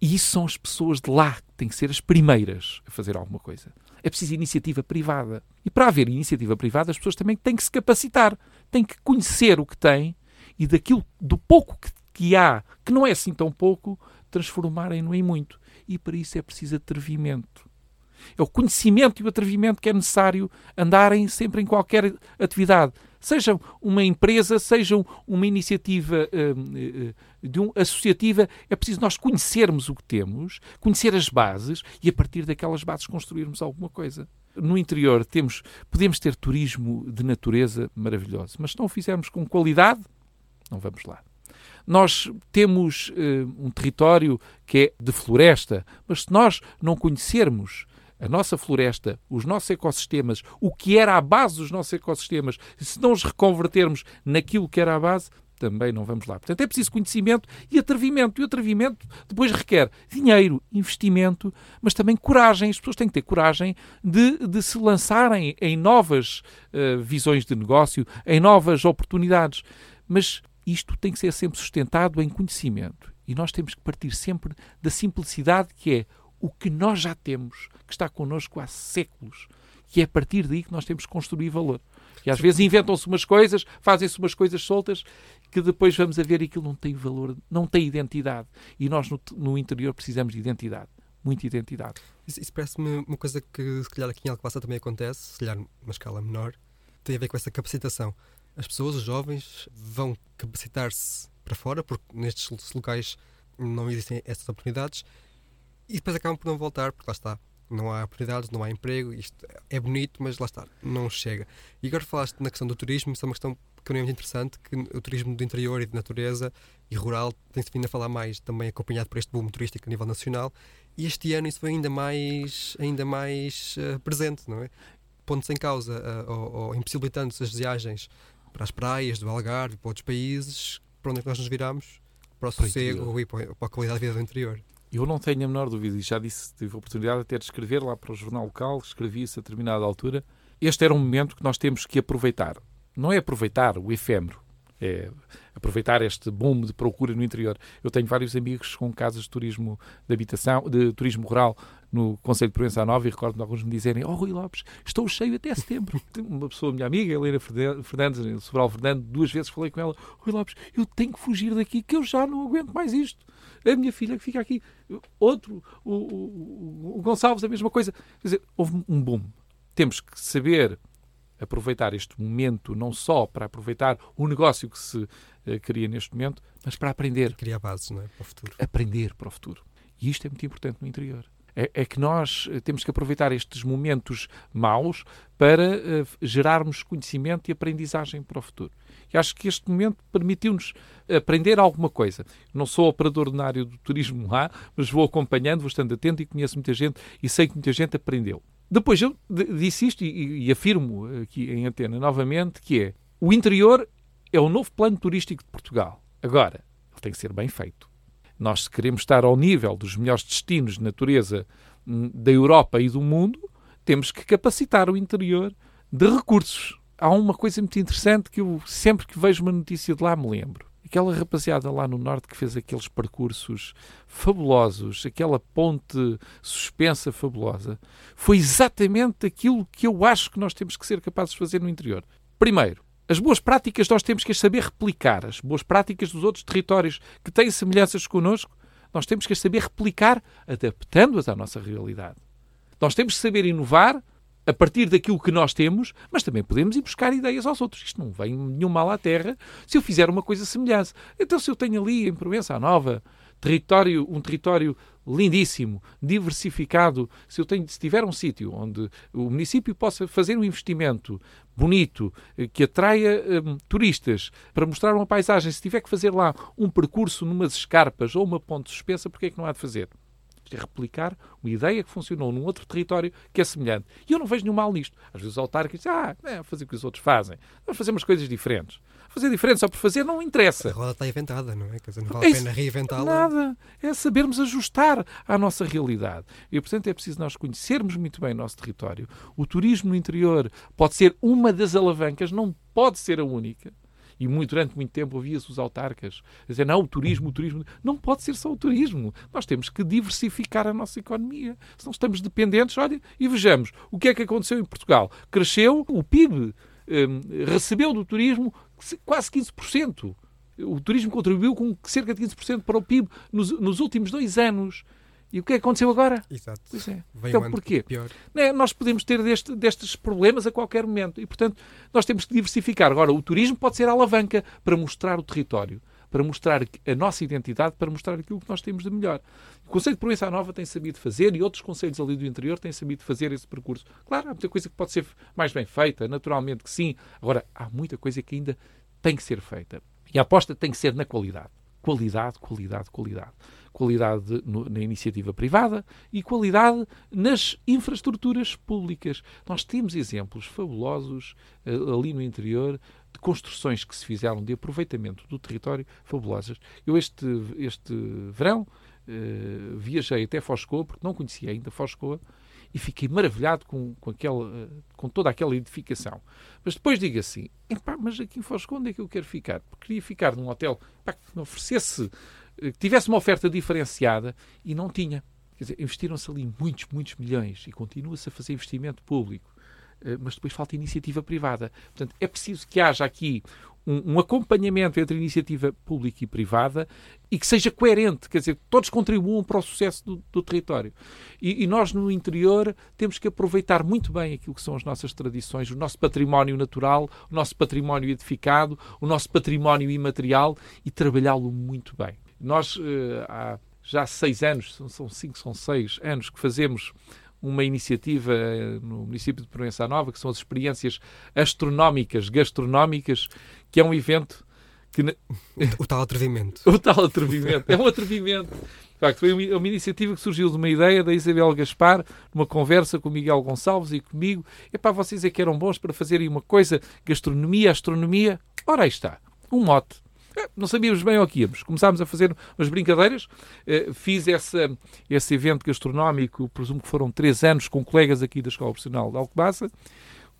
E isso são as pessoas de lá que têm que ser as primeiras a fazer alguma coisa. É preciso iniciativa privada. E para haver iniciativa privada, as pessoas também têm que se capacitar, têm que conhecer o que têm e daquilo, do pouco que, que há, que não é assim tão pouco, transformarem-no em muito. E para isso é preciso atrevimento. É o conhecimento e o atrevimento que é necessário andarem sempre em qualquer atividade. Sejam uma empresa, sejam uma iniciativa uh, uh, de um, associativa, é preciso nós conhecermos o que temos, conhecer as bases e a partir daquelas bases construirmos alguma coisa. No interior temos, podemos ter turismo de natureza maravilhoso, mas se não o fizermos com qualidade, não vamos lá. Nós temos uh, um território que é de floresta, mas se nós não conhecermos a nossa floresta, os nossos ecossistemas, o que era a base dos nossos ecossistemas, se não os reconvertermos naquilo que era a base, também não vamos lá. Portanto, é preciso conhecimento e atrevimento. E o atrevimento depois requer dinheiro, investimento, mas também coragem. As pessoas têm que ter coragem de, de se lançarem em novas uh, visões de negócio, em novas oportunidades. Mas isto tem que ser sempre sustentado em conhecimento. E nós temos que partir sempre da simplicidade que é o que nós já temos, que está connosco há séculos. E é a partir daí que nós temos que construir valor. E às vezes inventam-se umas coisas, fazem-se umas coisas soltas, que depois vamos a ver e aquilo não tem valor, não tem identidade. E nós no, no interior precisamos de identidade. Muita identidade. Isso, isso parece-me uma coisa que, se calhar, aqui em Alcobaça também acontece, se calhar numa escala menor, tem a ver com essa capacitação. As pessoas, os jovens, vão capacitar-se para fora, porque nestes locais não existem essas oportunidades, e depois acabam por não voltar, porque lá está, não há oportunidades, não há emprego, isto é bonito, mas lá está, não chega. E agora falaste na questão do turismo, isso é uma questão que é muito interessante, que o turismo do interior e de natureza e rural tem-se vindo a falar mais, também acompanhado por este boom turístico a nível nacional, e este ano isso foi ainda mais, ainda mais uh, presente, não é? Pondo-se em causa uh, ou, ou impossibilitando-se as viagens para as praias do Algarve, para outros países, para onde é que nós nos viramos? Para o sossego e para a qualidade de vida do interior. Eu não tenho a menor dúvida, e já disse, tive a oportunidade até de escrever lá para o jornal local, escrevi isso a determinada altura. Este era um momento que nós temos que aproveitar. Não é aproveitar o efêmero, é aproveitar este boom de procura no interior. Eu tenho vários amigos com casas de turismo de habitação, de turismo rural no Conselho de Provença Nova e recordo alguns me dizerem oh Rui Lopes, estou cheio até setembro. *laughs* Uma pessoa, minha amiga, Helena Fernandes, Sobral Fernando, duas vezes falei com ela, Rui Lopes, eu tenho que fugir daqui que eu já não aguento mais isto a minha filha que fica aqui, outro, o, o, o Gonçalves, a mesma coisa. Quer dizer, houve um boom. Temos que saber aproveitar este momento, não só para aproveitar o negócio que se uh, cria neste momento, mas para aprender. Criar bases, não é? Para o futuro. Aprender para o futuro. E isto é muito importante no interior. É, é que nós eh, temos que aproveitar estes momentos maus para uh, gerarmos conhecimento e aprendizagem para o futuro. E acho que este momento permitiu-nos aprender alguma coisa. Não sou operador na área do turismo lá, mas vou acompanhando, vou estando atento e conheço muita gente e sei que muita gente aprendeu. Depois eu disse isto e, e afirmo aqui em antena novamente que é o interior é o novo plano turístico de Portugal. Agora, ele tem que ser bem feito. Nós, se queremos estar ao nível dos melhores destinos de natureza hum, da Europa e do mundo, temos que capacitar o interior de recursos. Há uma coisa muito interessante que eu sempre que vejo uma notícia de lá me lembro. Aquela rapaziada lá no norte que fez aqueles percursos fabulosos, aquela ponte suspensa fabulosa, foi exatamente aquilo que eu acho que nós temos que ser capazes de fazer no interior. Primeiro, as boas práticas nós temos que as saber replicar. As boas práticas dos outros territórios que têm semelhanças connosco, nós temos que as saber replicar, adaptando-as à nossa realidade. Nós temos que saber inovar a partir daquilo que nós temos, mas também podemos ir buscar ideias aos outros. Isto não vem nenhum mal à terra se eu fizer uma coisa semelhante. Então, se eu tenho ali em Provença a Nova território, um território lindíssimo, diversificado, se eu tenho, se tiver um sítio onde o município possa fazer um investimento bonito, eh, que atraia um, turistas para mostrar uma paisagem, se tiver que fazer lá um percurso numas escarpas ou uma ponte suspensa, porque é que não há de fazer? é replicar uma ideia que funcionou num outro território que é semelhante. E eu não vejo nenhum mal nisto. Às vezes os autárquicos dizem, ah, é fazer o que os outros fazem. Vamos fazer umas coisas diferentes. Fazer diferente só por fazer não interessa. A roda está inventada, não é? Quer dizer, não vale a pena reinventá-la. Nada. É sabermos ajustar à nossa realidade. E, portanto, é preciso nós conhecermos muito bem o nosso território. O turismo no interior pode ser uma das alavancas, não pode ser a única e muito, durante muito tempo ouvia-se os autarcas dizer, não, o turismo, o turismo. Não pode ser só o turismo. Nós temos que diversificar a nossa economia. Senão estamos dependentes. Olha, e vejamos, o que é que aconteceu em Portugal? Cresceu o PIB, recebeu do turismo quase 15%. O turismo contribuiu com cerca de 15% para o PIB nos, nos últimos dois anos. E o que é que aconteceu agora? Exato. Pois é. então, porquê? Pior. É, nós podemos ter deste, destes problemas a qualquer momento. E, portanto, nós temos que diversificar. Agora, o turismo pode ser a alavanca para mostrar o território, para mostrar a nossa identidade, para mostrar aquilo que nós temos de melhor. O Conselho de Provença Nova tem sabido fazer e outros conselhos ali do interior têm sabido fazer esse percurso. Claro, há muita coisa que pode ser mais bem feita, naturalmente que sim. Agora, há muita coisa que ainda tem que ser feita. E a aposta tem que ser na qualidade. Qualidade, qualidade, qualidade qualidade no, na iniciativa privada e qualidade nas infraestruturas públicas. Nós temos exemplos fabulosos uh, ali no interior de construções que se fizeram de aproveitamento do território fabulosas. Eu este, este verão uh, viajei até Foscoa, porque não conhecia ainda Foscoa, e fiquei maravilhado com, com, aquela, com toda aquela edificação. Mas depois digo assim, mas aqui em Foscoa onde é que eu quero ficar? Porque queria ficar num hotel que me oferecesse que tivesse uma oferta diferenciada e não tinha. Quer dizer, investiram-se ali muitos, muitos milhões e continua-se a fazer investimento público, eh, mas depois falta iniciativa privada. Portanto, é preciso que haja aqui um, um, acompanhamento entre iniciativa pública e privada e que seja coerente, quer dizer, todos contribuam para o sucesso do, do território. E, e, nós, no interior, temos que aproveitar muito bem aquilo que são as nossas tradições, o nosso património natural, o nosso património edificado, o nosso património imaterial e trabalhá-lo muito bem. Nós, eh, há já seis anos, são cinco, são seis anos que fazemos uma iniciativa eh, no município de Provença Nova, que são as experiências astronómicas, gastronómicas, que é um evento que... O tal atrevimento. *laughs* o tal atrevimento. É um atrevimento. De facto, foi uma iniciativa que surgiu de uma ideia da Isabel Gaspar, numa conversa com o Miguel Gonçalves e comigo. É para vocês é que eram bons para fazerem uma coisa, gastronomia, astronomia. Ora, aí está. Um mote não sabíamos bem ao que íamos. Começámos a fazer umas brincadeiras. Uh, fiz essa, esse evento gastronómico, presumo que foram três anos, com colegas aqui da Escola Profissional de Alcobaça.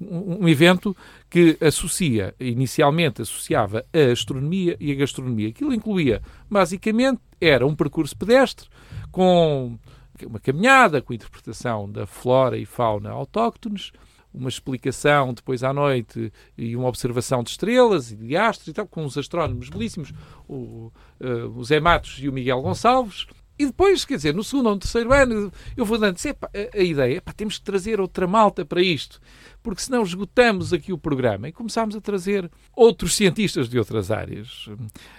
Um, evento que associa, inicialmente associava a astronomia e a gastronomia. Aquilo incluía, basicamente, era um percurso pedestre com uma caminhada, com interpretação da flora e fauna autóctones, uma explicação depois à noite e uma observação de estrelas e de astros e tal, com uns astrónomos belíssimos, o, uh, o Zé Matos e o Miguel Gonçalves. E depois, quer dizer, no segundo ou no terceiro ano, eu vou dando a, a ideia, temos que trazer outra malta para isto, porque senão esgotamos aqui o programa. E começámos a trazer outros cientistas de outras áreas.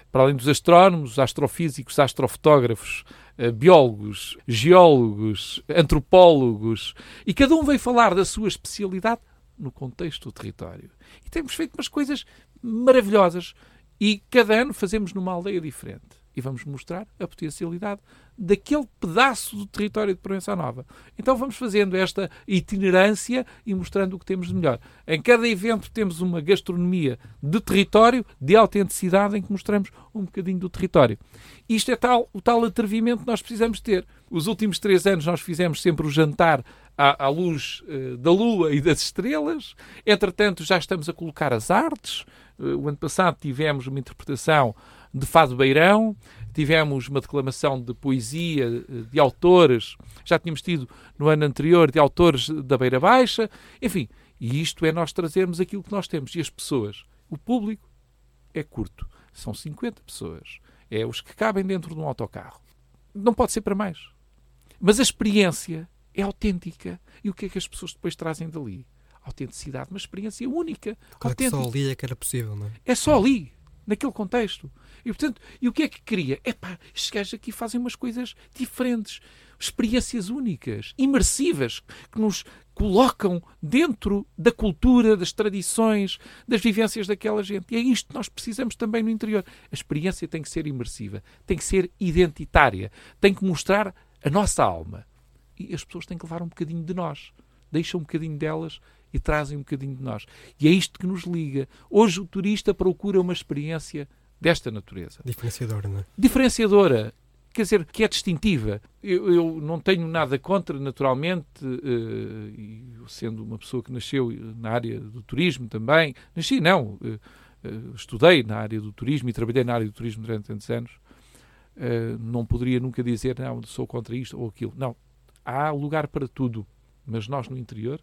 Para além dos astrónomos, astrofísicos, astrofotógrafos, biólogos, geólogos, antropólogos, e cada um veio falar da sua especialidade no contexto do território. E temos feito umas coisas maravilhosas. E cada ano fazemos numa aldeia diferente e vamos mostrar a potencialidade daquele pedaço do território de Provença Nova. Então vamos fazendo esta itinerância e mostrando o que temos de melhor. Em cada evento temos uma gastronomia de território, de autenticidade, em que mostramos um bocadinho do território. Isto é tal, o tal atrevimento que nós precisamos ter. Os últimos três anos nós fizemos sempre o jantar à, à luz uh, da lua e das estrelas. Entretanto, já estamos a colocar as artes. Uh, o ano passado tivemos uma interpretação de Fado Beirão, tivemos uma declamação de poesia de autores, já tínhamos tido no ano anterior de autores da Beira Baixa, enfim, e isto é nós trazermos aquilo que nós temos. E as pessoas, o público é curto, são 50 pessoas, é os que cabem dentro de um autocarro. Não pode ser para mais. Mas a experiência é autêntica. E o que é que as pessoas depois trazem dali? Autenticidade, uma experiência única. Claro que só ali é que era possível, não é? É só ali, naquele contexto. E, portanto, e o que é que cria? É pá, estes gajos aqui fazem umas coisas diferentes, experiências únicas, imersivas, que nos colocam dentro da cultura, das tradições, das vivências daquela gente. E é isto que nós precisamos também no interior. A experiência tem que ser imersiva, tem que ser identitária, tem que mostrar a nossa alma. E as pessoas têm que levar um bocadinho de nós. Deixam um bocadinho delas e trazem um bocadinho de nós. E é isto que nos liga. Hoje o turista procura uma experiência desta natureza. Diferenciadora, não é? Diferenciadora. Quer dizer, que é distintiva. Eu, eu não tenho nada contra, naturalmente, uh, sendo uma pessoa que nasceu na área do turismo também. Nasci, não. Uh, uh, estudei na área do turismo e trabalhei na área do turismo durante tantos anos. não poderia nunca dizer, não, sou contra isto ou aquilo. Não. Há lugar para tudo. Mas nós, no interior,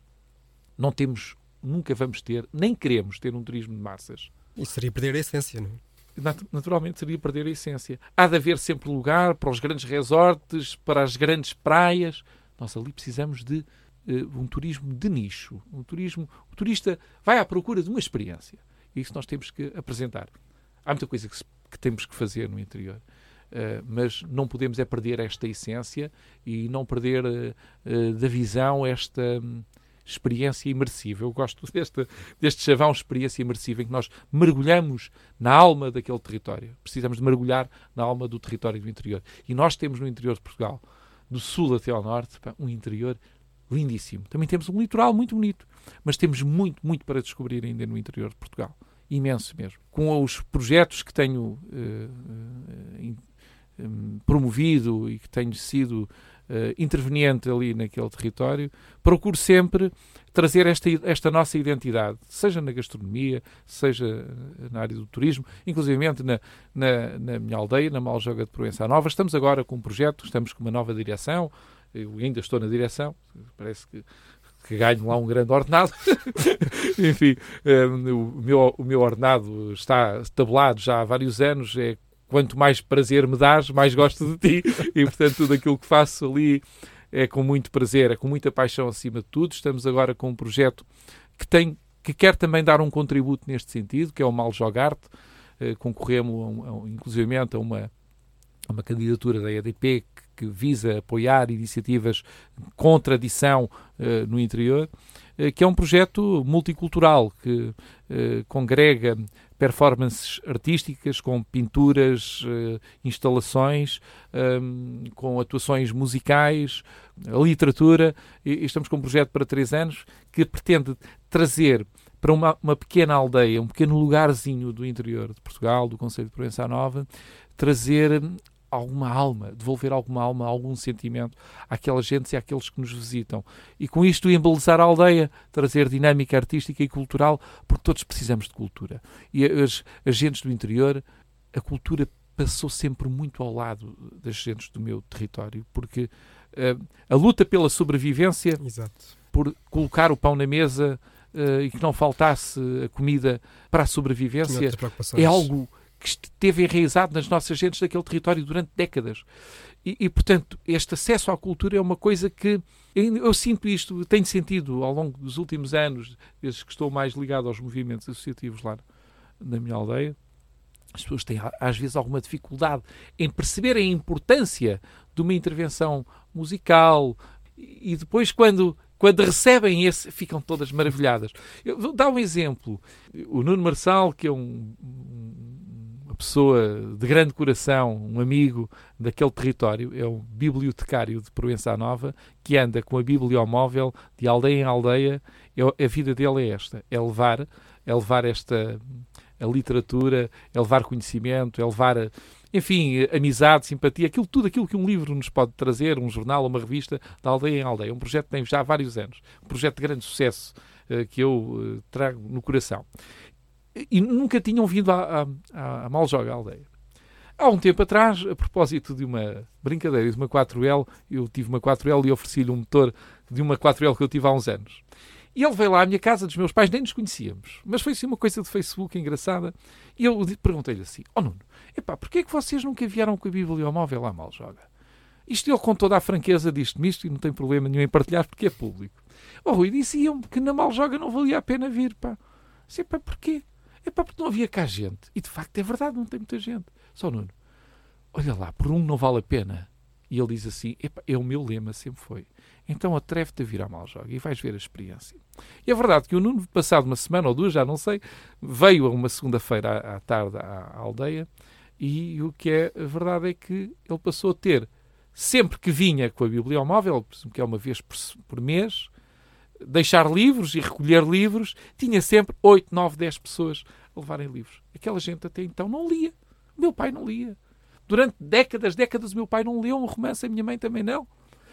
não temos, nunca vamos ter, nem queremos ter um turismo de massas. Isso seria perder a essência, não é? naturalmente seria perder a essência. Há de haver sempre lugar para os grandes resorts, para as grandes praias. Nós ali precisamos de uh, um turismo de nicho. Um turismo, o turista vai à procura de uma experiência. E isso nós temos que apresentar. Há muita coisa que, se, que temos que fazer no interior. Uh, mas não podemos é perder esta essência e não perder uh, da visão esta, experiência imersiva. Eu gosto *laughs* deste, deste chavão experiência imersiva em que nós mergulhamos na alma daquele território. Precisamos de mergulhar na alma do território do interior. E nós temos no interior de Portugal, do sul até ao norte, um interior lindíssimo. Também temos um litoral muito bonito, mas temos muito, muito para descobrir ainda no interior de Portugal. Imenso mesmo. Com os projetos que tenho uh, uh, promovido e que tenho sido uh, interveniente ali naquele território, procuro sempre trazer esta, esta nossa identidade, seja na gastronomia, seja na área do turismo, inclusive na, na, na minha aldeia, na Maljoga de Proença Nova. Estamos agora com um projeto, estamos com uma nova direção, eu ainda estou na direção, parece que que ganho lá um grande ordenado. *laughs* Enfim, um, eh, o, meu, o meu ordenado está tabulado já há vários anos, é quanto mais prazer me dás, mais gosto de ti. E, portanto, tudo aquilo que faço ali é com muito prazer, é com muita paixão acima de tudo. Estamos agora com um projeto que tem que quer também dar um contributo neste sentido, que é o Mal Jogarte. Eh, concorremos, inclusivamente, a uma, a uma candidatura da EDP que, que visa apoiar iniciativas contra a adição eh, no interior, eh, que é um projeto multicultural que eh, congrega performances artísticas, com pinturas, instalações, ehm, com atuações musicais, literatura. E, estamos com um projeto para três anos que pretende trazer para uma, uma, pequena aldeia, um pequeno lugarzinho do interior de Portugal, do Conselho de Provença Nova, trazer alguma alma, devolver alguma alma, algum sentimento àquelas gentes e àqueles que nos visitam. E com isto embelezar a aldeia, trazer dinâmica artística e cultural, porque todos precisamos de cultura. E as, as gentes do interior, a cultura passou sempre muito ao lado das gentes do meu território, porque uh, a luta pela sobrevivência, Exato. por colocar o pão na mesa uh, e que não faltasse a comida para a sobrevivência, é algo que esteve enraizado nas nossas gentes daquele território durante décadas. E, e, portanto, este acesso à cultura é uma coisa que eu, sinto isto, tenho sentido ao longo dos últimos anos, desde que estou mais ligado aos movimentos associativos lá na minha aldeia. As pessoas têm, às vezes, alguma dificuldade em perceber a importância de uma intervenção musical e depois, quando quando recebem esse, ficam todas maravilhadas. Eu vou dar um exemplo. O Nuno Marçal, que é um, pessoa de grande coração, um amigo daquele território, é um bibliotecário de Proença Nova, que anda com a bibliomóvel de aldeia em aldeia. É, a vida dele é esta: é levar, é levar esta a literatura, é levar conhecimento, é levar enfim, amizade, simpatia, aquilo, tudo aquilo que um livro nos pode trazer, um jornal, uma revista, da aldeia em aldeia. Um projeto que tem já vários anos. Um projeto de grande sucesso uh, que eu uh, trago no coração. E nunca tinham vindo a, a, a Maljoga, aldeia. Há um tempo atrás, a propósito de uma brincadeira de uma 4L, eu tive uma 4L e ofereci-lhe um motor de uma 4L que eu tive há uns anos. E ele veio lá à minha casa dos meus pais, nem nos conhecíamos. Mas foi assim uma coisa de Facebook engraçada. E eu perguntei-lhe assim: Ó oh, Nuno, epá, porquê é que vocês nunca vieram com a bibliomóvel lá mal joga? Isto ele com toda a franqueza disto-me isto e não tem problema nenhum em partilhar porque é público. Oh Rui, diziam-me que na mal joga não valia a pena vir, pá. Sei, pá, porquê? É pá, porque não havia cá gente. E de facto é verdade, não tem muita gente. Só Nuno, olha lá, por um não vale a pena. E ele diz assim: é o meu lema, sempre foi. Então atreve-te a vir à Maljoga e vais ver a experiência. E é verdade que o Nuno, passado uma semana ou duas, já não sei, veio a uma segunda-feira à, tarde à, aldeia e o que é verdade é que ele passou a ter, sempre que vinha com a bibliomóvel, que é uma vez por mês, deixar livros e recolher livros, tinha sempre 8, 9, 10 pessoas a levarem livros. Aquela gente até então não lia. Meu pai não lia. Durante décadas, décadas, o meu pai não leu um romance, a minha mãe também não.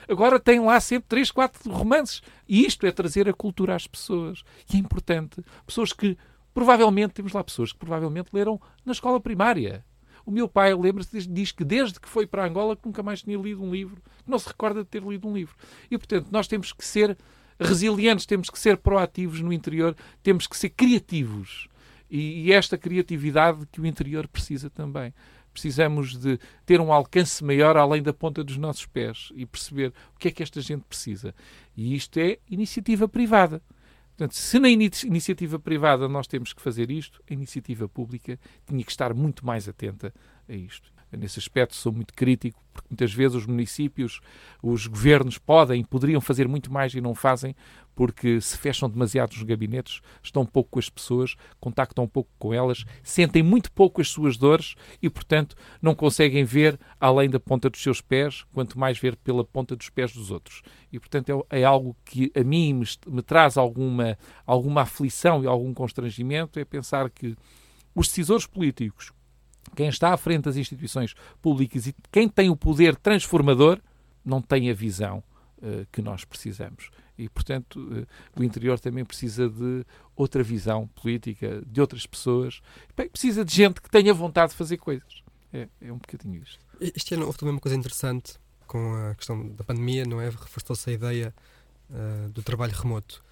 Agora tem lá sempre três, quatro romances. E isto é trazer a cultura às pessoas. E é importante. Pessoas que, provavelmente, temos lá pessoas que provavelmente leram na escola primária. O meu pai, lembra-se, diz que desde que foi para Angola que nunca mais tinha lido um livro. Não se recorda de ter lido um livro. E, portanto, nós temos que ser resilientes, temos que ser proativos no interior, temos que ser criativos. E, e esta criatividade que o interior precisa também precisamos de ter um alcance maior além da ponta dos nossos pés e perceber o que é que esta gente precisa. E isto é iniciativa privada. Portanto, se na iniciativa privada nós temos que fazer isto, a iniciativa pública tinha que estar muito mais atenta a isto nesse aspecto sou muito crítico, porque muitas vezes os municípios, os governos podem poderiam fazer muito mais e não fazem, porque se fecham demasiado os gabinetes, estão pouco com as pessoas, contactam pouco com elas, sentem muito pouco as suas dores e, portanto, não conseguem ver além da ponta dos seus pés, quanto mais ver pela ponta dos pés dos outros. E, portanto, é, é algo que a mim me, me traz alguma, alguma aflição e algum constrangimento, é pensar que os decisores políticos, quem está à frente das instituições públicas e quem tem o poder transformador não tem a visão uh, que nós precisamos. E, portanto, uh, o interior também precisa de outra visão política, de outras pessoas. Bem, precisa de gente que tenha vontade de fazer coisas. É, é um bocadinho isto. Este ano houve também uma coisa interessante com a questão da pandemia, não é? Reforçou-se a ideia uh, do trabalho remoto.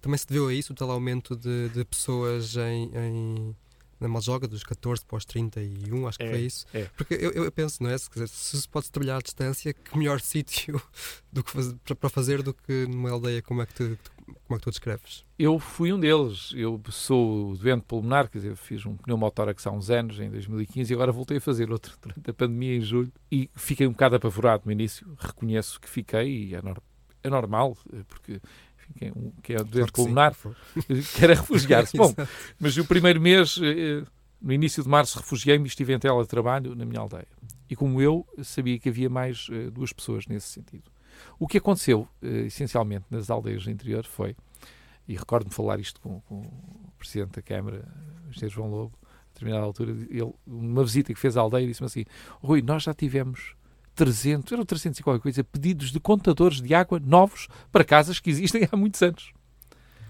também se deveu a isso o tal aumento de, de pessoas em, em na Maljoga, dos 14 para os 31, acho que é, foi isso. É. Porque eu, eu penso, não é? Se, dizer, se se pode trabalhar à distância, que melhor *laughs* sítio do que faz, para, fazer do que numa aldeia como é que tu, como é que tu descreves? Eu fui um deles. Eu sou doente pulmonar, quer dizer, fiz um pneumotórax há uns anos, em 2015, e agora voltei a fazer outro *laughs* durante a pandemia em julho. E fiquei um bocado apavorado no início. Reconheço que fiquei, e é, é normal, porque que é doente pulmonar, *laughs* quer refugiar-se. *laughs* Bom, mas o primeiro mês, eh, no início de março, refugiei-me e estive em teletrabalho na minha aldeia. E como eu, sabia que havia mais eh, duas pessoas nesse sentido. O que aconteceu, eh, essencialmente, nas aldeias do interior foi, e recordo-me falar isto com, com, o Presidente da Câmara, o José João Lobo, a determinada altura, ele, numa visita que fez à aldeia, disse-me assim, Rui, nós já tivemos 300, eram 300 e qualquer coisa, pedidos de contadores de água novos para casas que existem há muitos anos.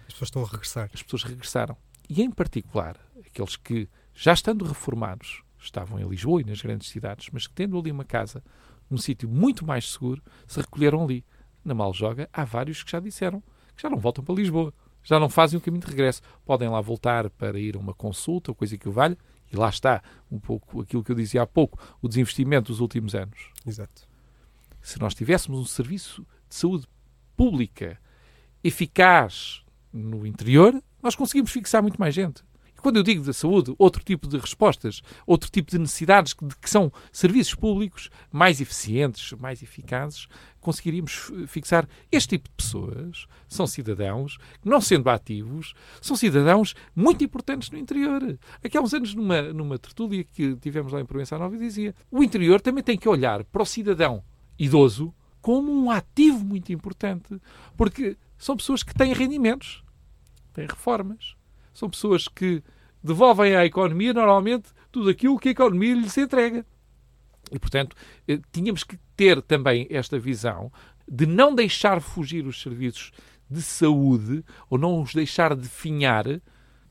As pessoas estão a regressar. As pessoas regressaram. E, em particular, aqueles que, já estando reformados, estavam em Lisboa e nas grandes cidades, mas que tendo ali uma casa num sítio muito mais seguro, se recolheram ali. Na Maljoga, há vários que já disseram que já não voltam para Lisboa. Já não fazem o caminho de regresso. Podem lá voltar para ir a uma consulta coisa que o valha, e lá está um pouco aquilo que eu dizia há pouco, o desinvestimento dos últimos anos. Exato. Se nós tivéssemos um serviço de saúde pública eficaz no interior, nós conseguimos fixar muito mais gente. Quando eu digo da saúde, outro tipo de respostas, outro tipo de necessidades que, que são serviços públicos mais eficientes, mais eficazes, conseguiríamos fixar este tipo de pessoas. São cidadãos não sendo ativos, são cidadãos muito importantes no interior. Aqui há uns anos, numa, numa tertúlia que tivemos lá em Provença Nova, dizia o interior também tem que olhar para o cidadão idoso como um ativo muito importante, porque são pessoas que têm rendimentos, têm reformas, são pessoas que devolvem à economia normalmente tudo aquilo que a economia lhes entrega. E, portanto, eh, tínhamos que ter também esta visão de não deixar fugir os serviços de saúde ou não os deixar definhar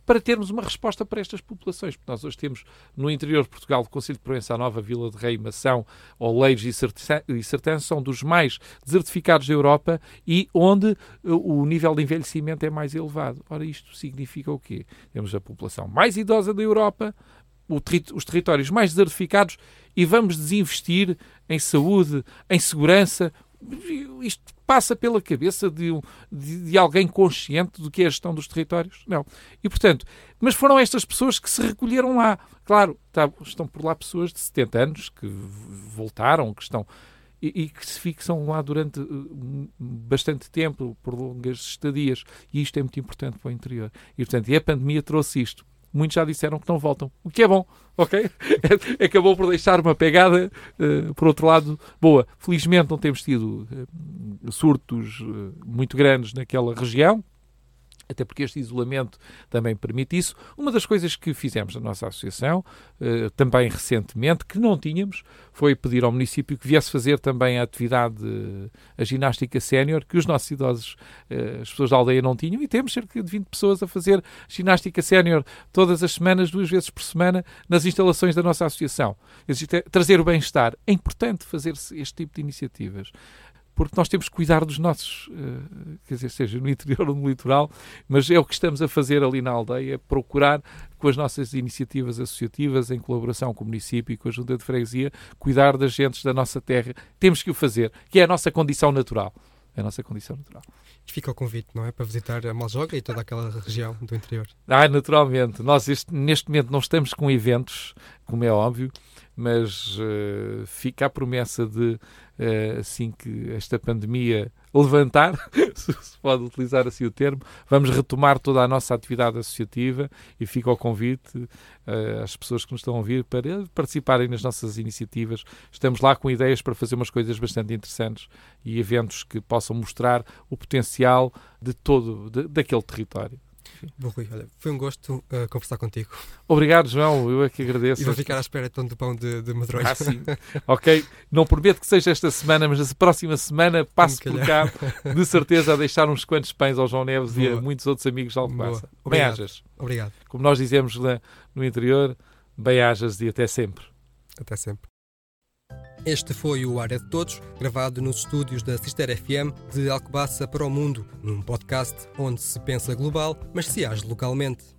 para termos uma resposta para estas populações. Porque nós hoje temos no interior de Portugal, o Conselho de Proença Nova, Vila de Rei, Mação, Oleiros e Sertã são dos mais desertificados da Europa e onde eh, o nível de envelhecimento é mais elevado. Ora, isto significa o quê? Temos a população mais idosa da Europa, os territórios mais desertificados e vamos desinvestir em saúde, em segurança. Isto passa pela cabeça de, de, de, alguém consciente do que é a gestão dos territórios? Não. E, portanto, mas foram estas pessoas que se recolheram lá. Claro, tá, estão por lá pessoas de 70 anos que voltaram, que estão e, e, que se fixam lá durante uh, bastante tempo, por longas estadias. E isto é muito importante para o interior. E, portanto, e a pandemia trouxe isto muitos já disseram que não voltam, o que é bom, ok? *laughs* Acabou por deixar uma pegada, uh, por outro lado, boa. Felizmente não temos tido uh, surtos uh, muito grandes naquela região, até porque este isolamento também permite isso. Uma das coisas que fizemos na nossa associação, eh, também recentemente, que não tínhamos, foi pedir ao município que viesse fazer também a atividade, a ginástica sénior, que os nossos idosos, eh, as pessoas da aldeia não tinham, e temos cerca de 20 pessoas a fazer ginástica sénior todas as semanas, duas vezes por semana, nas instalações da nossa associação. Trazer o bem-estar. É importante fazer este tipo de iniciativas porque nós temos que cuidar dos nossos, uh, quer dizer, seja no interior *laughs* ou no litoral, mas é o que estamos a fazer ali na aldeia, procurar com as nossas iniciativas associativas, em colaboração com o município e com a Junta de Freguesia, cuidar das gentes da nossa terra. Temos que o fazer, que é a nossa condição natural. É a nossa condição natural. Fica o convite, não é? Para visitar a Maljoga e toda aquela região do interior. Ah, naturalmente. Nós este, neste momento não estamos com eventos, como é óbvio, mas uh, fica a promessa de, uh, assim que esta pandemia levantar, *laughs* se pode utilizar assim o termo, vamos retomar toda a nossa atividade associativa e fica o convite uh, às pessoas que nos estão a ouvir para participarem nas nossas iniciativas. Estamos lá com ideias para fazer umas coisas bastante interessantes e eventos que possam mostrar o potencial de todo, de, daquele território. Bom, Rui, olha, foi um gosto uh, conversar contigo. Obrigado, João. Eu é que agradeço. E vou ficar à espera então do pão de, de. Ah, sim. ok. Não prometo que seja esta semana, mas na próxima semana passo por cá, de certeza, a deixar uns quantos pães ao João Neves Boa. e a muitos outros amigos de Alcobaça. Bem-ajas. Obrigado. Como nós dizemos no interior, bem-ajas e até sempre. Até sempre. Este foi o Área de Todos, gravado nos estúdios da Sister FM de Alcobaça para o Mundo, num podcast onde se pensa global, mas se age localmente.